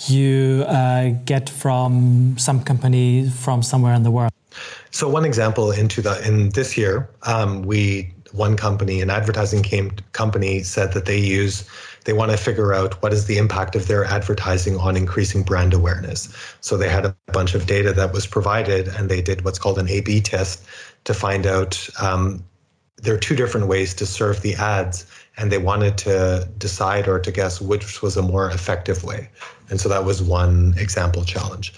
you uh, get from some company from somewhere in the world? So one example into the in this year, um, we one company, an advertising came, company, said that they use they want to figure out what is the impact of their advertising on increasing brand awareness. So they had a bunch of data that was provided, and they did what's called an A/B test to find out. Um, there are two different ways to serve the ads, and they wanted to decide or to guess which was a more effective way. And so that was one example challenge.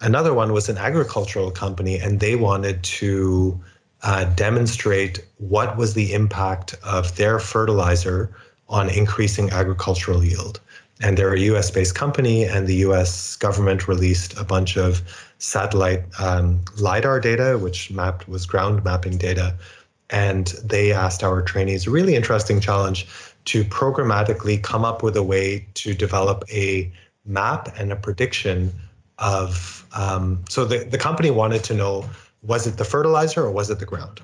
Another one was an agricultural company, and they wanted to uh, demonstrate what was the impact of their fertilizer on increasing agricultural yield. And they're a US based company, and the US government released a bunch of satellite um, LIDAR data, which mapped was ground mapping data. And they asked our trainees a really interesting challenge to programmatically come up with a way to develop a map and a prediction of. Um, so the, the company wanted to know was it the fertilizer or was it the ground?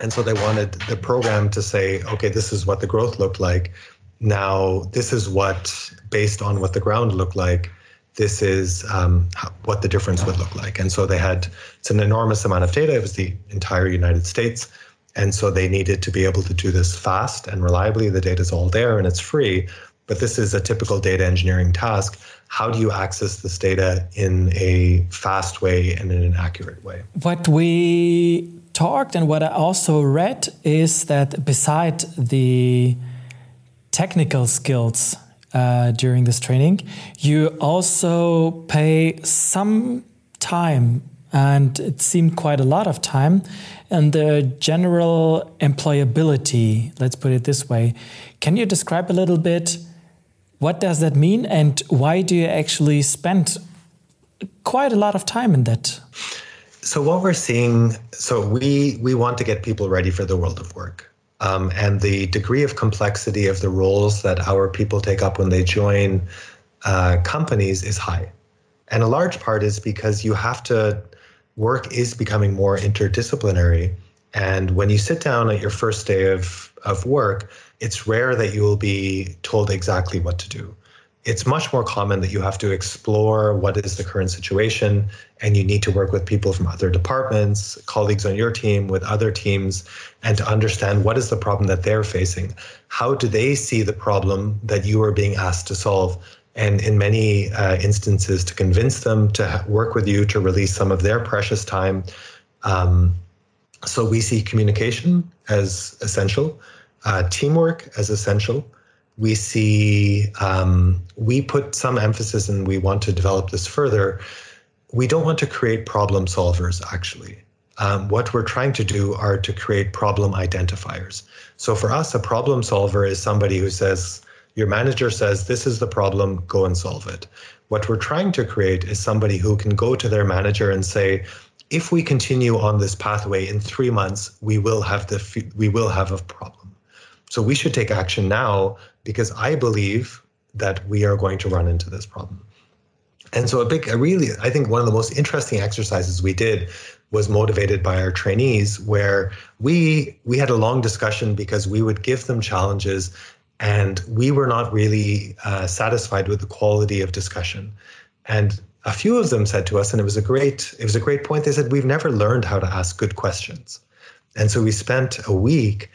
And so they wanted the program to say, okay, this is what the growth looked like. Now, this is what, based on what the ground looked like, this is um, what the difference would look like. And so they had, it's an enormous amount of data. It was the entire United States. And so they needed to be able to do this fast and reliably. The data is all there and it's free. But this is a typical data engineering task. How do you access this data in a fast way and in an accurate way? What we talked and what I also read is that beside the technical skills uh, during this training, you also pay some time, and it seemed quite a lot of time, and the general employability, let's put it this way. Can you describe a little bit what does that mean, and why do you actually spend quite a lot of time in that? So what we're seeing, so we we want to get people ready for the world of work. Um, and the degree of complexity of the roles that our people take up when they join uh, companies is high. And a large part is because you have to, work is becoming more interdisciplinary. And when you sit down at your first day of, of work, it's rare that you will be told exactly what to do it's much more common that you have to explore what is the current situation and you need to work with people from other departments, colleagues on your team, with other teams, and to understand what is the problem that they're facing. How do they see the problem that you are being asked to solve? And in many uh, instances, to convince them to work with you to release some of their precious time. Um, so we see communication as essential, uh, teamwork as essential we see um, we put some emphasis and we want to develop this further. We don't want to create problem solvers actually. Um, what we're trying to do are to create problem identifiers. So for us a problem solver is somebody who says your manager says this is the problem go and solve it. What we're trying to create is somebody who can go to their manager and say if we continue on this pathway in three months we will have the we will have a problem. So we should take action now because I believe that we are going to run into this problem. And so a big, a really, I think one of the most interesting exercises we did was motivated by our trainees, where we we had a long discussion because we would give them challenges, and we were not really uh, satisfied with the quality of discussion. And a few of them said to us, and it was a great it was a great point. They said we've never learned how to ask good questions, and so we spent a week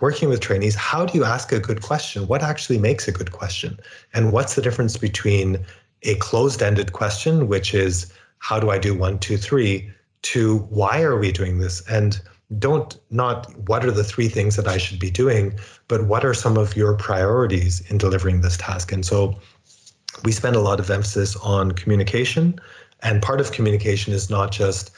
working with trainees, how do you ask a good question? What actually makes a good question? And what's the difference between a closed ended question, which is, how do I do one, two, three, to why are we doing this? And don't not what are the three things that I should be doing, but what are some of your priorities in delivering this task? And so we spend a lot of emphasis on communication. And part of communication is not just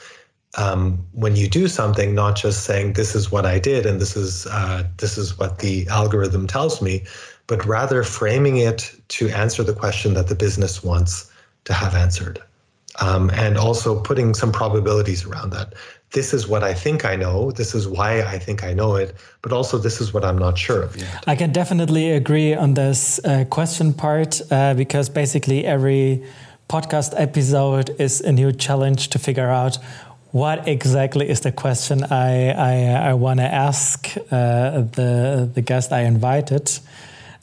um, when you do something, not just saying this is what I did and this is uh, this is what the algorithm tells me, but rather framing it to answer the question that the business wants to have answered, um, and also putting some probabilities around that. This is what I think I know. This is why I think I know it, but also this is what I'm not sure of yet. I can definitely agree on this uh, question part uh, because basically every podcast episode is a new challenge to figure out what exactly is the question I I, I want to ask uh, the the guest I invited,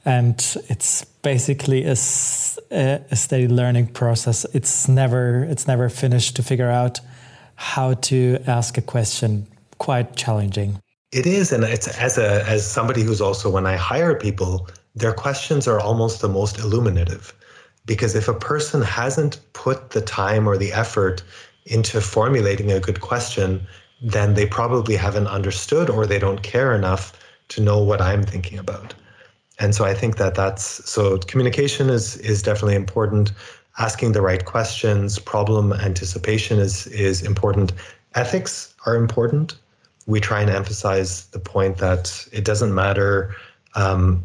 and it's basically a, a steady learning process. It's never it's never finished to figure out how to ask a question. Quite challenging. It is, and it's as a as somebody who's also when I hire people, their questions are almost the most illuminative, because if a person hasn't put the time or the effort into formulating a good question, then they probably haven't understood or they don't care enough to know what I'm thinking about. And so I think that that's so communication is is definitely important. Asking the right questions, problem anticipation is is important. Ethics are important. We try and emphasize the point that it doesn't matter. Um,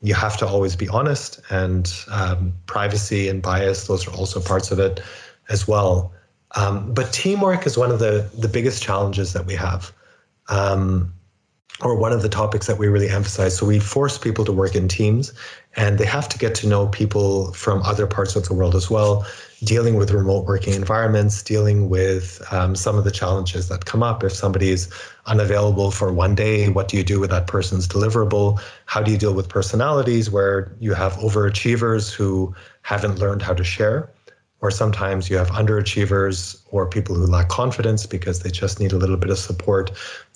you have to always be honest, and um, privacy and bias; those are also parts of it as well. Um, but teamwork is one of the the biggest challenges that we have, um, or one of the topics that we really emphasize. So we force people to work in teams, and they have to get to know people from other parts of the world as well. Dealing with remote working environments, dealing with um, some of the challenges that come up if somebody is unavailable for one day. What do you do with that person's deliverable? How do you deal with personalities where you have overachievers who haven't learned how to share? Or sometimes you have underachievers or people who lack confidence because they just need a little bit of support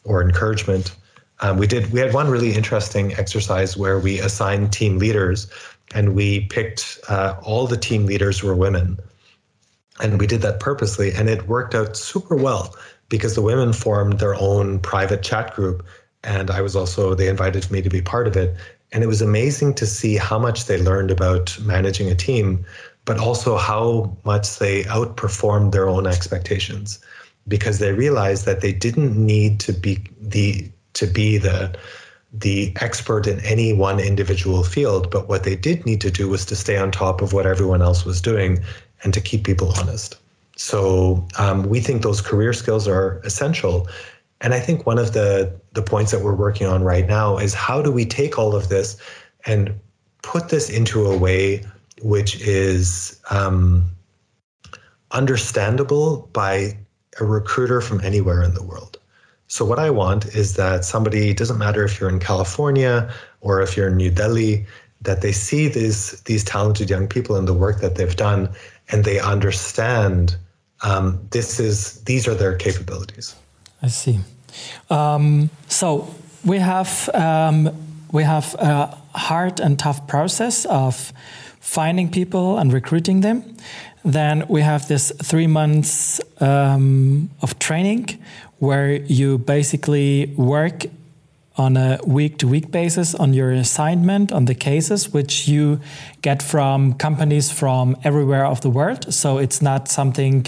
or encouragement. Um, we did we had one really interesting exercise where we assigned team leaders and we picked uh, all the team leaders were women and we did that purposely and it worked out super well because the women formed their own private chat group and i was also they invited me to be part of it and it was amazing to see how much they learned about managing a team but also how much they outperformed their own expectations because they realized that they didn't need to be the to be the the expert in any one individual field but what they did need to do was to stay on top of what everyone else was doing and to keep people honest. So um, we think those career skills are essential. And i think one of the the points that we're working on right now is how do we take all of this and put this into a way which is um, understandable by a recruiter from anywhere in the world. So, what I want is that somebody, doesn't matter if you're in California or if you're in New Delhi, that they see these, these talented young people and the work that they've done and they understand um, this is these are their capabilities. I see. Um, so we have um, we have a hard and tough process of finding people and recruiting them. Then we have this three months um, of training where you basically work on a week to week basis on your assignment on the cases which you get from companies from everywhere of the world so it's not something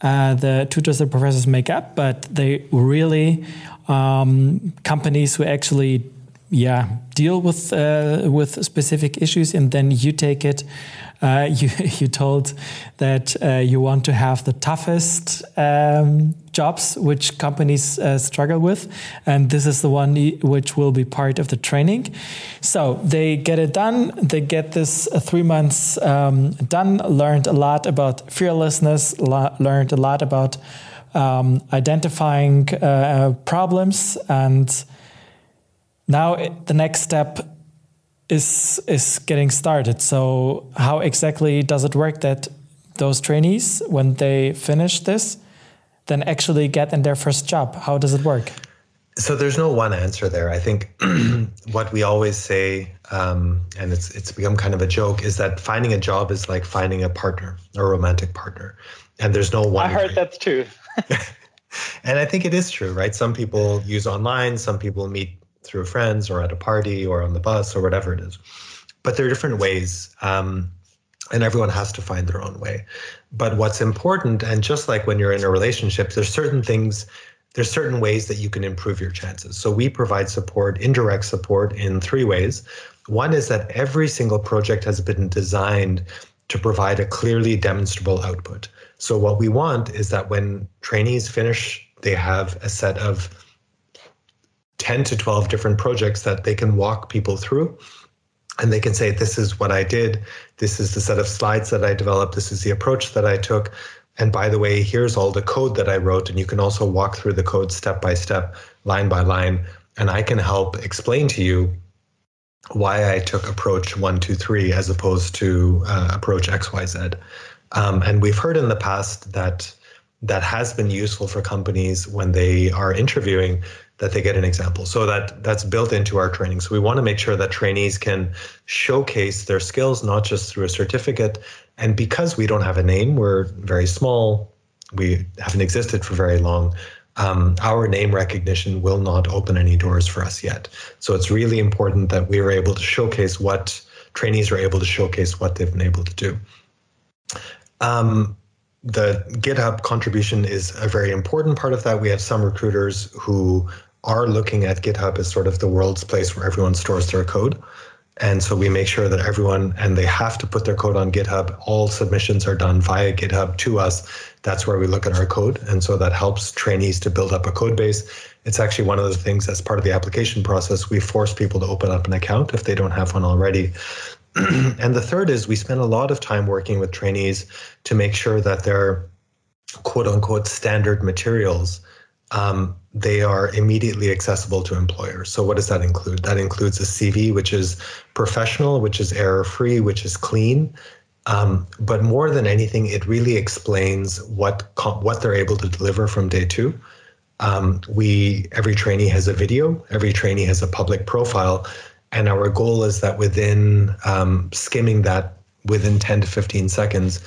uh, the tutors and professors make up but they really um, companies who actually yeah deal with uh, with specific issues and then you take it. Uh, you you told that uh, you want to have the toughest um, jobs which companies uh, struggle with. And this is the one which will be part of the training. So they get it done. They get this uh, three months um, done learned a lot about fearlessness learned a lot about um, identifying uh, problems and now the next step is is getting started. So how exactly does it work that those trainees, when they finish this, then actually get in their first job? How does it work? So there's no one answer there. I think what we always say, um, and it's it's become kind of a joke, is that finding a job is like finding a partner, a romantic partner, and there's no one. I heard way. that's true. and I think it is true, right? Some people use online, some people meet through friends or at a party or on the bus or whatever it is. But there are different ways. Um, and everyone has to find their own way. But what's important, and just like when you're in a relationship, there's certain things, there's certain ways that you can improve your chances. So we provide support, indirect support, in three ways. One is that every single project has been designed to provide a clearly demonstrable output. So what we want is that when trainees finish, they have a set of 10 to 12 different projects that they can walk people through. And they can say this is what i did. This is the set of slides that i developed. This is the approach that i took. And by the way here's all the code that i wrote. And you can also walk through the code step by step line by line. And i can help explain to you why i took approach one two three as opposed to uh, approach xyz um, and we've heard in the past that that has been useful for companies when they are interviewing that they get an example. So that that's built into our training. So we want to make sure that trainees can showcase their skills not just through a certificate. And because we don't have a name, we're very small. We haven't existed for very long. Um, our name recognition will not open any doors for us yet. So it's really important that we are able to showcase what trainees are able to showcase what they've been able to do. Um, the GitHub contribution is a very important part of that. We have some recruiters who are looking at GitHub as sort of the world's place where everyone stores their code. And so we make sure that everyone, and they have to put their code on GitHub. All submissions are done via GitHub to us. That's where we look at our code. And so that helps trainees to build up a code base. It's actually one of the things as part of the application process. We force people to open up an account if they don't have one already. and the third is we spend a lot of time working with trainees to make sure that their quote unquote standard materials um, they are immediately accessible to employers. So, what does that include? That includes a CV, which is professional, which is error free, which is clean. Um, but more than anything, it really explains what what they're able to deliver from day two. Um, we every trainee has a video, every trainee has a public profile, and our goal is that within um, skimming that within 10 to 15 seconds,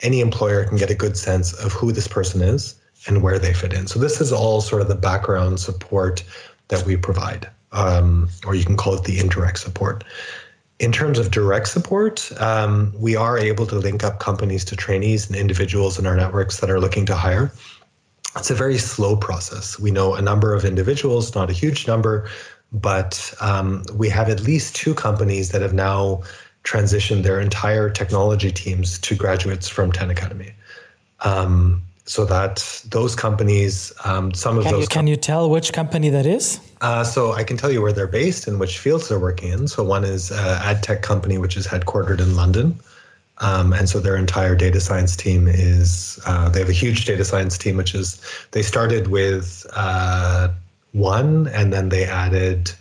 any employer can get a good sense of who this person is and where they fit in. So this is all sort of the background support that we provide, um, or you can call it the indirect support. In terms of direct support, um, we are able to link up companies to trainees and individuals in our networks that are looking to hire. It's a very slow process. We know a number of individuals, not a huge number, but um, we have at least two companies that have now transitioned their entire technology teams to graduates from 10 Academy. Um, so that those companies, um, some of can those. You, can you tell which company that is? Uh, so I can tell you where they're based and which fields they're working in. So one is uh, ad tech company, which is headquartered in London. Um, and so their entire data science team is, uh, they have a huge data science team, which is, they started with uh, one and then they added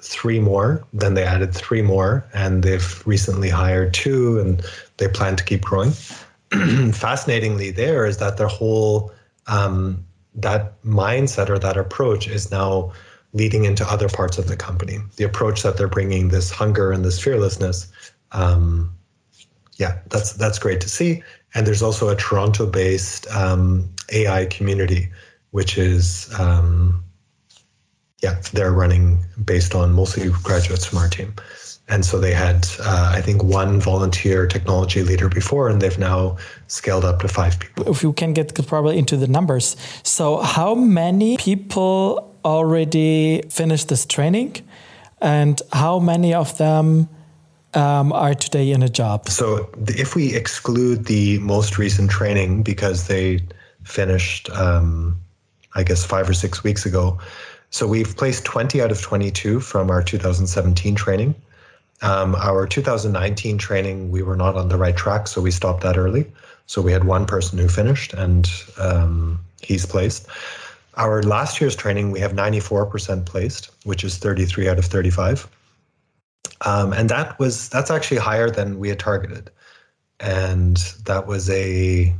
three more. Then they added three more and they've recently hired two and they plan to keep growing. fascinatingly there is that their whole um, that mindset or that approach is now leading into other parts of the company. The approach that they're bringing, this hunger and this fearlessness, um, yeah, that's that's great to see. And there's also a Toronto-based um, AI community, which is um, yeah, they're running based on mostly graduates from our team. And so they had, uh, I think, one volunteer technology leader before, and they've now scaled up to five people. If you can get probably into the numbers. So, how many people already finished this training, and how many of them um, are today in a job? So, if we exclude the most recent training because they finished, um, I guess, five or six weeks ago, so we've placed 20 out of 22 from our 2017 training. Um, our 2019 training, we were not on the right track, so we stopped that early. So we had one person who finished, and um, he's placed. Our last year's training, we have 94% placed, which is 33 out of 35. Um, and that was that's actually higher than we had targeted, and that was a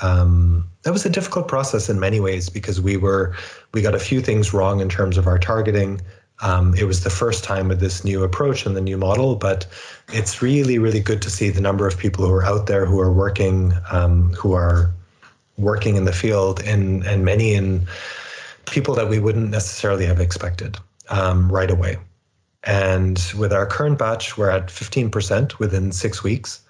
Um, that was a difficult process in many ways because we were we got a few things wrong in terms of our targeting. Um, it was the first time with this new approach and the new model, but it's really, really good to see the number of people who are out there who are working, um, who are working in the field, and and many in people that we wouldn't necessarily have expected um, right away. And with our current batch, we're at 15% within six weeks,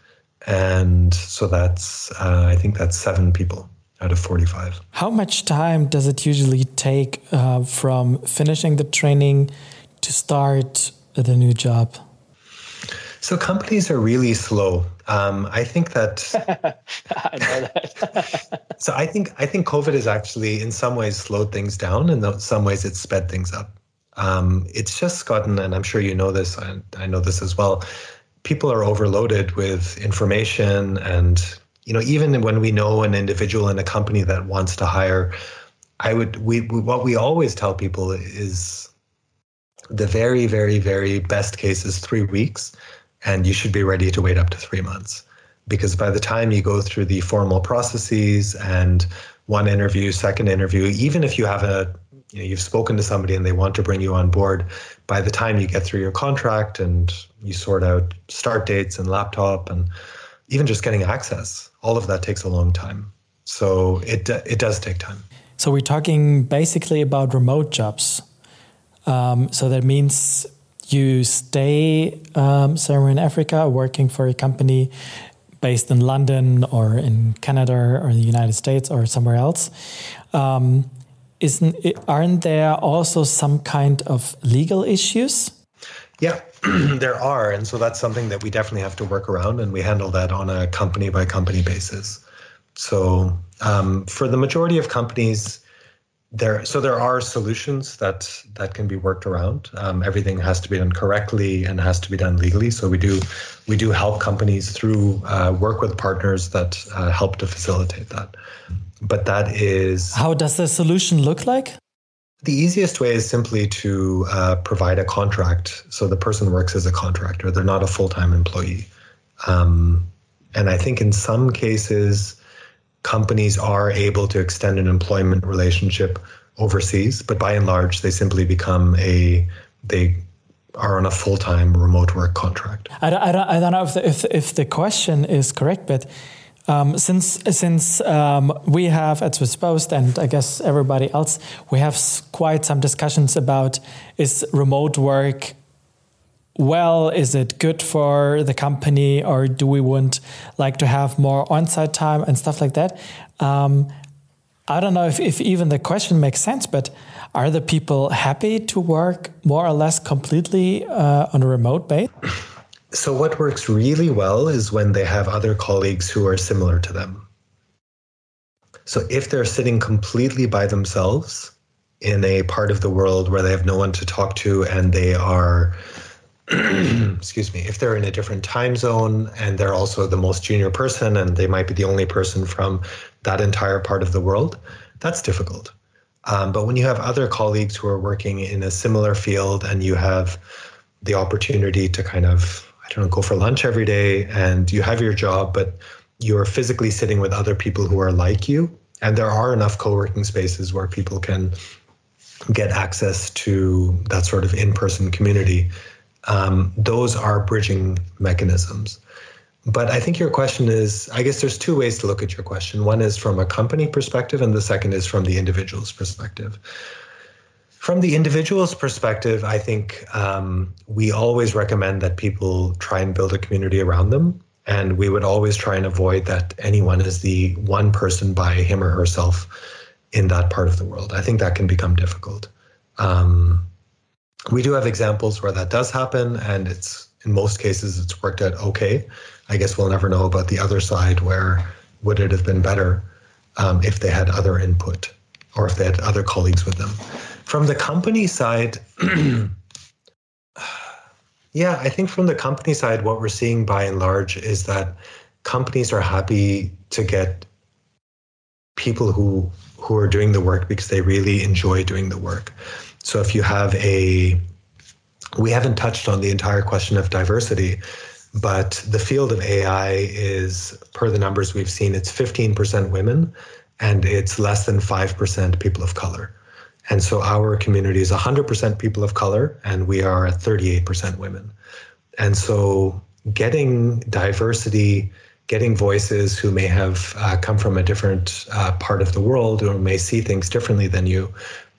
and so that's uh, I think that's seven people out of 45. How much time does it usually take uh, from finishing the training to start the new job? So companies are really slow. Um, I think that. I know that. so I think I think COVID has actually, in some ways, slowed things down, and in some ways, it's sped things up. Um, it's just gotten, and I'm sure you know this. I, I know this as well. People are overloaded with information and you know, even when we know an individual in a company that wants to hire, I would we, we what we always tell people is the very very very best case is 3 weeks and you should be ready to wait up to 3 months. Because by the time you go through the formal processes and one interview, second interview, even if you have a you know, you've spoken to somebody and they want to bring you on board, by the time you get through your contract and you sort out start dates and laptop and even just getting access, all of that takes a long time. So it it does take time. So we're talking basically about remote jobs. Um, so that means you stay um, somewhere in Africa working for a company based in London or in Canada or the United States or somewhere else. Um, isn't aren't there also some kind of legal issues? Yeah, there are. And so that's something that we definitely have to work around, and we handle that on a company by company basis. So um, for the majority of companies, there so there are solutions that that can be worked around. Um, everything has to be done correctly and has to be done legally. So we do we do help companies through uh, work with partners that uh, help to facilitate that. But that is how does the solution look like? The easiest way is simply to uh, provide a contract. So the person works as a contractor, they're not a full time employee. Um, and I think in some cases, companies are able to extend an employment relationship overseas, but by and large, they simply become a, they are on a full time remote work contract. I don't, I don't, I don't know if the, if, if the question is correct, but um, since since um, we have at Swiss Post and I guess everybody else, we have quite some discussions about is remote work well? Is it good for the company, or do we want like to have more on-site time and stuff like that? Um, I don't know if, if even the question makes sense, but are the people happy to work more or less completely uh, on a remote base? So, what works really well is when they have other colleagues who are similar to them. So, if they're sitting completely by themselves in a part of the world where they have no one to talk to and they are, excuse me, if they're in a different time zone and they're also the most junior person and they might be the only person from that entire part of the world, that's difficult. Um, but when you have other colleagues who are working in a similar field and you have the opportunity to kind of don't know, go for lunch every day and you have your job, but you're physically sitting with other people who are like you. And there are enough co working spaces where people can get access to that sort of in person community. Um, those are bridging mechanisms. But I think your question is I guess there's two ways to look at your question. One is from a company perspective, and the second is from the individual's perspective. From the individual's perspective, I think um, we always recommend that people try and build a community around them. And we would always try and avoid that anyone is the one person by him or herself in that part of the world. I think that can become difficult. Um, we do have examples where that does happen, and it's in most cases it's worked out okay. I guess we'll never know about the other side where would it have been better um, if they had other input or if they had other colleagues with them. From the company side, yeah, I think from the company side, what we're seeing by and large is that companies are happy to get people who who are doing the work because they really enjoy doing the work. So if you have a we haven't touched on the entire question of diversity, But the field of AI is, per the numbers we've seen, it's 15% women and it's less than 5% people of color. And so our community is 100% people of color and we are 38% women. And so getting diversity, getting voices who may have uh, come from a different uh, part of the world or may see things differently than you,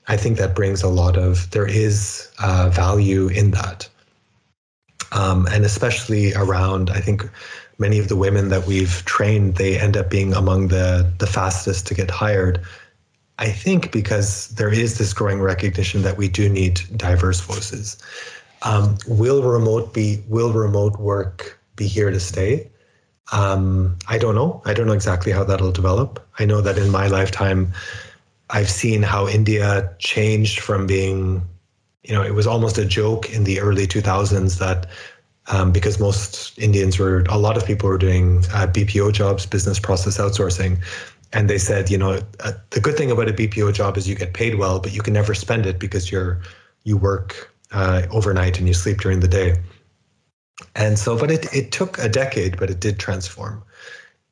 I think that brings a lot of, there is uh, value in that. Um, and especially around, I think many of the women that we've trained, they end up being among the, the fastest to get hired. I think because there is this growing recognition that we do need diverse voices. Um, will remote be will remote work be here to stay? Um, I don't know. I don't know exactly how that'll develop. I know that in my lifetime, I've seen how India changed from being, you know, it was almost a joke in the early 2000s that um, because most Indians were, a lot of people were doing uh, BPO jobs, business process outsourcing. And they said, you know, uh, the good thing about a BPO job is you get paid well, but you can never spend it because you're you work uh, overnight and you sleep during the day. And so, but it, it took a decade, but it did transform.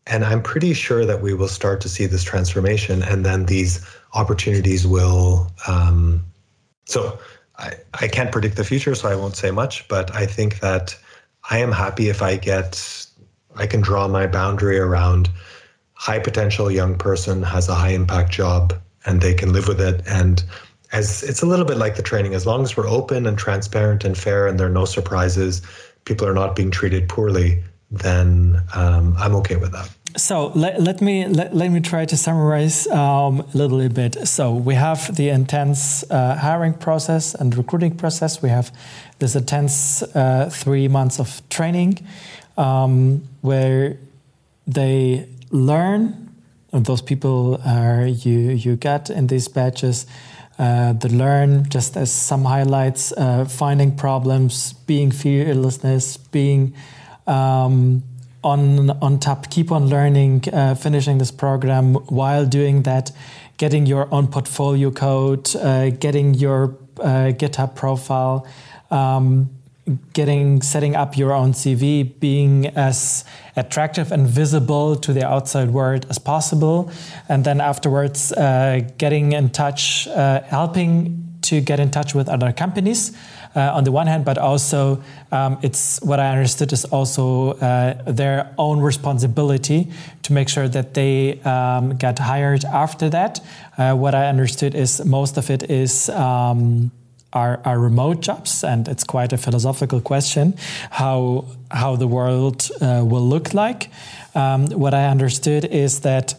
And I'm pretty sure that we will start to see this transformation and then these opportunities will. Um, so I, I can't predict the future, so I won't say much, but I think that I am happy if I get, I can draw my boundary around high potential young person has a high impact job and they can live with it. And as it's a little bit like the training, as long as we're open and transparent and fair and there are no surprises, people are not being treated poorly, then um, I'm okay with that. So let, let me let, let me try to summarize um, a little bit. So we have the intense uh, hiring process and recruiting process. We have this intense uh, three months of training um, where they learn. And those people are you you get in these batches uh, the learn, just as some highlights, uh, finding problems, being fearlessness, being um, on on top, keep on learning, uh, finishing this program while doing that, getting your own portfolio code, uh, getting your uh, GitHub profile. Um, getting setting up your own CV, being as attractive and visible to the outside world as possible, and then afterwards uh, getting in touch, uh, helping to get in touch with other companies. Uh, on the one hand, but also um, it's what I understood is also uh, their own responsibility to make sure that they um, get hired after that. Uh, what I understood is most of it is. Um, are, are remote jobs, and it's quite a philosophical question how how the world uh, will look like. Um, what I understood is that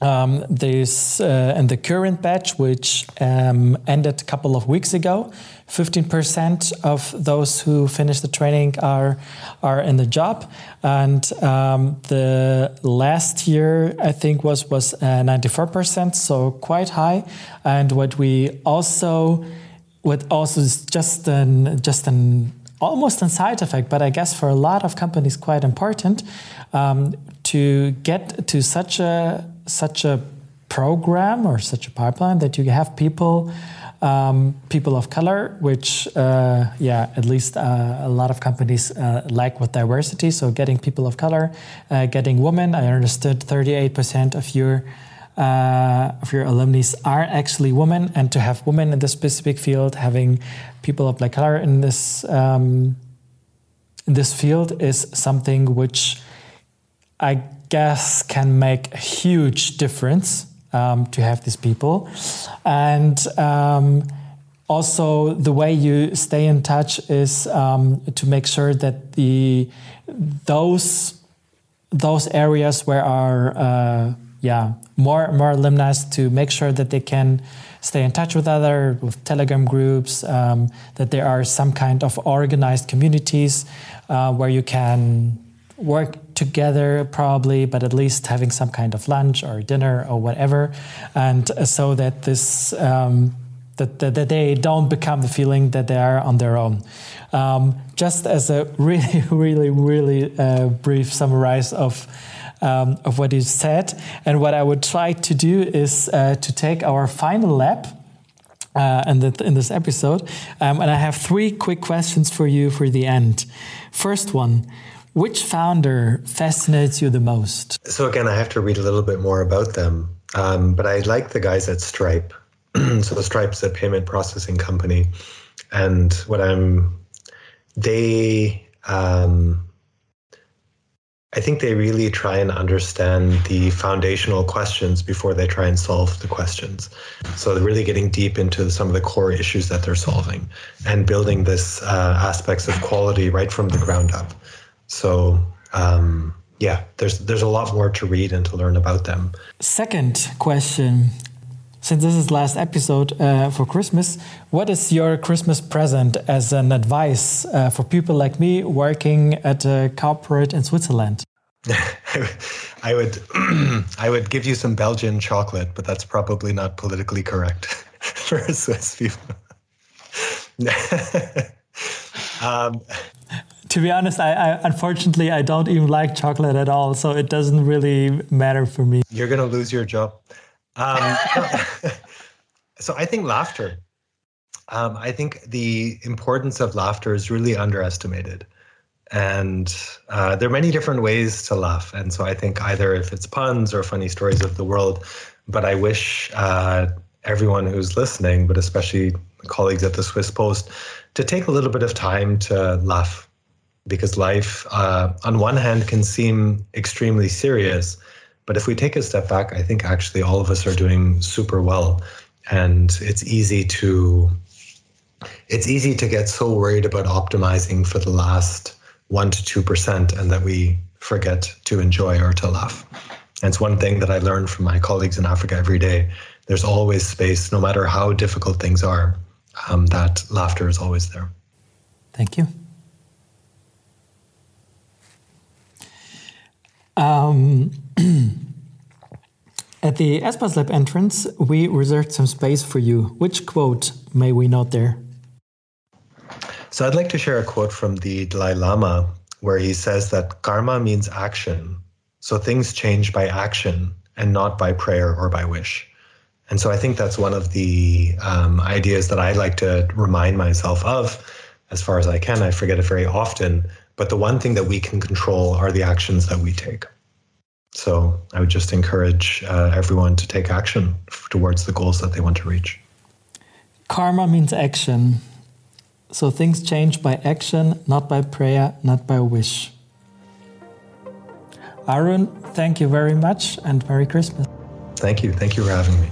um, there's uh, in the current batch, which um, ended a couple of weeks ago, 15% of those who finish the training are are in the job, and um, the last year I think was was uh, 94%, so quite high. And what we also what also is just an just an almost a side effect, but I guess for a lot of companies quite important um, to get to such a such a program or such a pipeline that you have people um, people of color, which uh, yeah, at least uh, a lot of companies uh, like with diversity. So getting people of color, uh, getting women. I understood 38% of your uh, of your alumni are actually women, and to have women in this specific field, having people of black color in this um, in this field is something which I guess can make a huge difference um, to have these people, and um, also the way you stay in touch is um, to make sure that the those those areas where our uh, yeah more more alumni to make sure that they can stay in touch with other with telegram groups um, that there are some kind of organized communities uh, where you can work together probably but at least having some kind of lunch or dinner or whatever and so that this um, that, that, that, they don't become the feeling that they are on their own. Um, just as a really, really, really uh, brief summarize of um, of what you said. And what I would try to do is uh, to take our final lap. Uh, in, the, in, this episode, um, and I have three quick questions for you for the end. First one: Which founder fascinates you the most? So, again, I have to read a little bit more about them, um, but I like the guys at Stripe. so, the Stripe's a payment processing company. And what I'm, they, um, I think they really try and understand the foundational questions before they try and solve the questions. So they're really getting deep into some of the core issues that they're solving and building this uh, aspects of quality right from the ground up. So um, yeah, there's there's a lot more to read and to learn about them. Second question. Since this is last episode uh, for Christmas, what is your Christmas present as an advice uh, for people like me working at a corporate in Switzerland? I would I would give you some Belgian chocolate, but that's probably not politically correct for Swiss people. um, to be honest, I, I, unfortunately I don't even like chocolate at all, so it doesn't really matter for me. You're gonna lose your job. Um, so I think laughter. Um, I think the importance of laughter is really underestimated, and uh, there are many different ways to laugh. And so I think either if it's puns or funny stories of the world, but I wish uh, everyone who's listening, but especially colleagues at the Swiss Post, to take a little bit of time to laugh because life, uh, on one hand, can seem extremely serious. But if we take a step back, I think actually all of us are doing super well. And it's easy to it's easy to get so worried about optimizing for the last one to two percent and that we forget to enjoy or to laugh. And it's one thing that I learn from my colleagues in Africa every day. There's always space, no matter how difficult things are, um, that laughter is always there. Thank you. Um, at the Espas Lab entrance, we reserved some space for you. Which quote may we note there? So I'd like to share a quote from the Dalai Lama where he says that karma means action. So things change by action and not by prayer or by wish. And so I think that's one of the um, ideas that I like to remind myself of as far as I can. I forget it very often, but the one thing that we can control are the actions that we take. So I would just encourage uh, everyone to take action towards the goals that they want to reach. Karma means action. So things change by action, not by prayer, not by wish. Arun, thank you very much and Merry Christmas. Thank you. Thank you for having me.